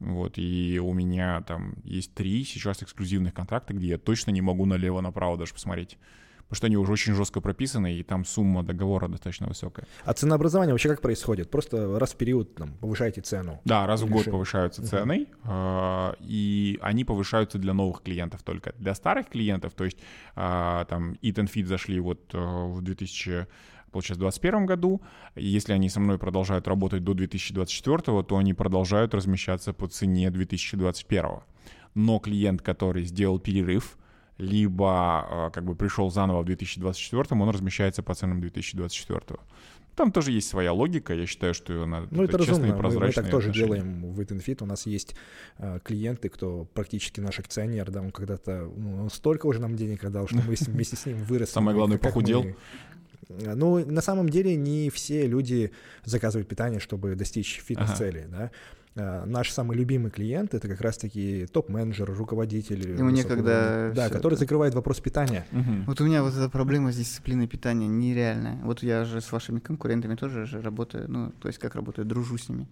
Вот, и у меня там есть три сейчас эксклюзивных контракта, где я точно не могу налево-направо даже посмотреть. Потому что они уже очень жестко прописаны, и там сумма договора достаточно высокая. А ценообразование вообще как происходит? Просто раз в период там, повышаете цену. Да, раз в год повышаются цены, э, и они повышаются для новых клиентов только. Для старых клиентов, то есть э, там Eat and Feed зашли вот э, в 2000 получается, 2021 году. Если они со мной продолжают работать до 2024, то они продолжают размещаться по цене 2021. Но клиент, который сделал перерыв, либо э, как бы пришел заново в 2024, он размещается по ценам 2024. там тоже есть своя логика, я считаю, что она Ну, это честные и разумно. Мы, мы так тоже отношения. делаем в Eat У нас есть э, клиенты, кто практически наш акционер, да, он когда-то, ну, он столько уже нам денег отдал, что мы вместе с ним выросли. Самое главное, мы- похудел. Э, Ну, на самом деле не все люди заказывают питание, чтобы достичь фитнес-целей, да. Э, Наш самый любимый клиент — это как раз-таки топ-менеджер, руководитель. Ему некогда. Да, который это. закрывает вопрос питания. Мгм. Вот у меня вот эта проблема с дисциплиной питания нереальная. Вот я же с вашими конкурентами тоже же работаю, ну, то есть как работаю, дружу с ними.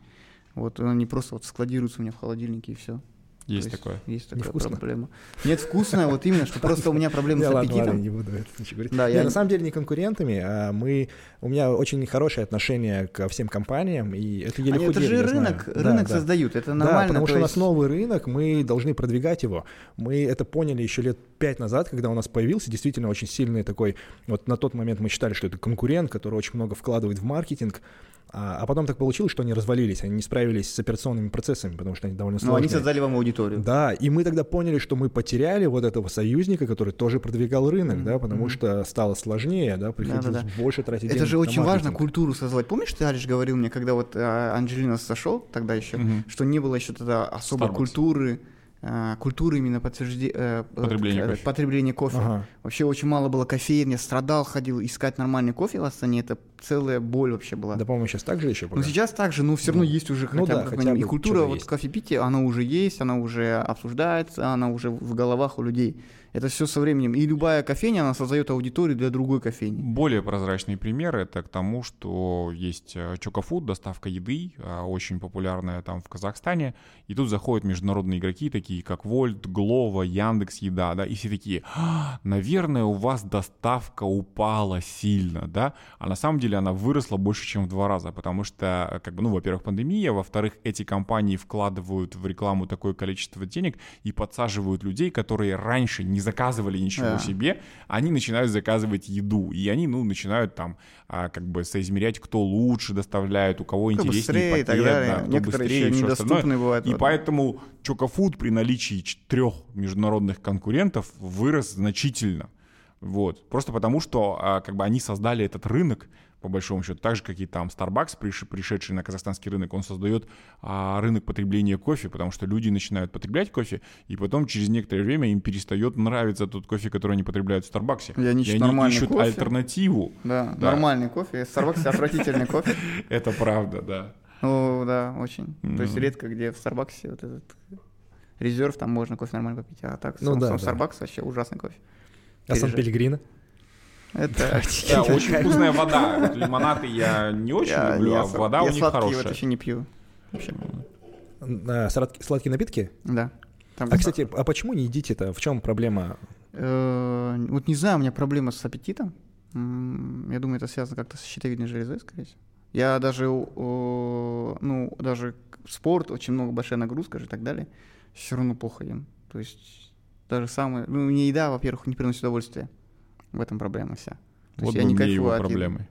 Вот они просто вот складируются у меня в холодильнике и все. Есть такое. Есть такая Невкусно? проблема. Нет, вкусная, вот именно, что просто у меня проблемы с [LAUGHS] аппетитом. не буду это ничего говорить. Да, я- на самом деле не конкурентами, а мы, у меня очень хорошее отношение ко всем компаниям, и это еле это же рынок, рынок да. создают, это нормально. потому то что у нас есть- новый рынок, мы должны продвигать его. Мы это поняли еще лет пять назад, когда у нас появился действительно очень сильный такой, вот на тот момент мы считали, что это конкурент, который очень много вкладывает в маркетинг, а, а потом так получилось, что они развалились, они не справились с операционными процессами, потому что они довольно Ну, сложные. они создали вам аудиторию. Да, и мы тогда поняли, что мы потеряли вот этого союзника, который тоже продвигал рынок, Мгм, да, потому мгм. что стало сложнее, да, приходилось Да-да-да. больше тратить Это денег же очень важно маркетинг. культуру создавать. Помнишь, ты, Алиш, говорил мне, когда вот а, Анджелина сошел тогда еще, Мгм. что не было еще тогда особой Starbucks. культуры, культуры именно подтверждения Потребления кофе. потребления кофе. Ага. Вообще очень мало было кофеин, я страдал, ходил искать нормальный кофе в Астане, это целая боль вообще была. Да, по-моему, сейчас так же еще Ну пока? сейчас так же, но все равно Ну, есть уже ну хотя да, бы, хотя минимум. и бы культура вот кофепития, она уже есть, она уже обсуждается, она уже в головах у людей. Это все со временем. И любая кофейня, она создает аудиторию для другой кофейни. Более прозрачный пример это к тому, что есть э, Чокофуд, доставка еды, а, очень популярная там в Казахстане, и тут заходят международные игроки, такие как Вольт, Глова, Яндекс Еда, да, и все такие, «А, наверное, у вас доставка упала сильно, да, а на самом деле она выросла больше, чем в два раза, потому что, э, как бы, ну, во-первых, пандемия, во-вторых, эти компании вкладывают в рекламу такое количество денег и подсаживают людей, которые раньше не заказывали ничего Да. себе, они начинают заказывать еду, и они, ну, начинают там а, как бы соизмерять, кто лучше доставляет, у кого Кто интереснее быстрее и пакет, так далее. да, кто Некоторые быстрее еще остальное. бывают. И Вот. поэтому Чокофуд при наличии трех международных конкурентов вырос значительно. Вот. Просто потому, что а, как бы они создали этот рынок, по большому счету, так же, как и там Starbucks, приш- пришедший на казахстанский рынок, он создает а, рынок потребления кофе, потому что люди начинают потреблять кофе, и потом через некоторое время им перестает нравиться тот кофе, который они потребляют в Старбаксе. И они ищут кофе. альтернативу. Да, Да. нормальный кофе. Starbucks отвратительный [LAUGHS] кофе. Это правда, да. Ну, да, очень. То есть редко где в Старбаксе вот этот резерв, там можно кофе нормально попить, а так Ну сам, да, сам да. Starbucks вообще ужасный кофе. А Сан Пережи- Пелегрино? Это Да, очень вкусная вода. Вот лимонады я не очень Я- люблю, я а вода я у них сладкие хорошая. вот еще не пью. Вообще. Сладкие напитки? Да. Там А, кстати, а почему не едите-то? В чем проблема? Э, Вот не знаю, у меня проблема с аппетитом. Я думаю, это связано как-то с щитовидной железой, скорее всего. Я даже, ну, даже спорт, очень много, большая нагрузка же и так далее, все равно плохо ем. То есть даже самое... Ну, мне еда, во-первых, не приносит удовольствия. В этом проблема вся. То Вот есть я не кайфую его от еды. проблемы.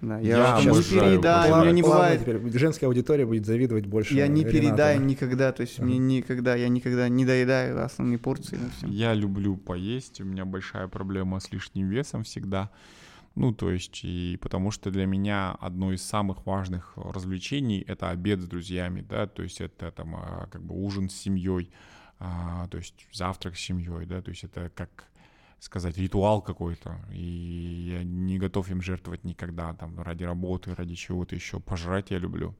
Да, Я я не передаю, у меня не бывает... теперь женская аудитория будет завидовать больше Я не Ренату. передаю никогда, то есть мне никогда, я никогда не доедаю основные порции. Я люблю поесть, у меня большая проблема с лишним весом всегда. Ну, то есть, и потому что для меня одно из самых важных развлечений — это обед с друзьями, да, то есть это там а, как бы ужин с семьей, а, то есть завтрак с семьей, да, то есть это как сказать, ритуал какой-то, и я не готов им жертвовать никогда, там, ради работы, ради чего-то еще. Пожрать я люблю.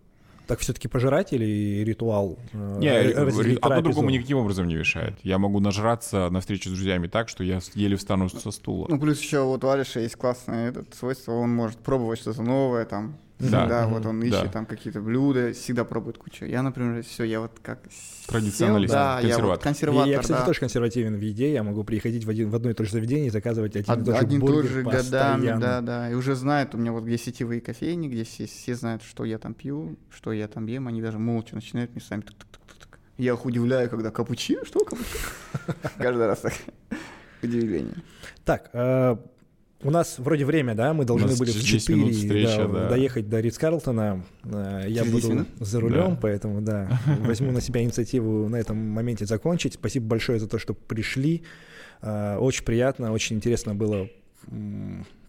Так все-таки пожирать или ритуал? э, Не, разделить одно другому никаким образом не мешает. Я могу нажраться на встрече с друзьями так, что я еле встану со стула. Ну, плюс еще вот у Алиша есть классное этот свойство, он может пробовать что-то новое, там, Да. да, вот он Да. ищет там какие-то блюда, всегда пробует кучу. Я, например, все, я вот как Традиционалист, сел, да, я консерватор. вот консерватор, Я, я, кстати, да. тоже консервативен в еде. Я могу приходить в, один, в одно и то же заведение и заказывать один и Од- тот же Один и тот бургер же годами, постоянно. да, да. И уже знают у меня вот где сетевые кофейни, где все, все знают, что я там пью, что я там ем. Они даже молча начинают мне сами тук-тук-тук-тук. Я их удивляю, когда капучино, что капучино? [LAUGHS] Каждый раз так. Удивление. Так, э, у нас вроде время, да? Мы должны были в через 10 минут 4 встреча, да, да. доехать до Ридс Карлтона. Э, Я Через 10 буду минут? за рулем, Да. поэтому, да, [LAUGHS] возьму на себя инициативу на этом моменте закончить. Спасибо большое за то, что пришли. Э, Очень приятно, очень интересно было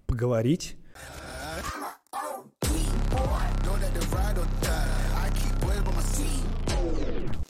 поговорить.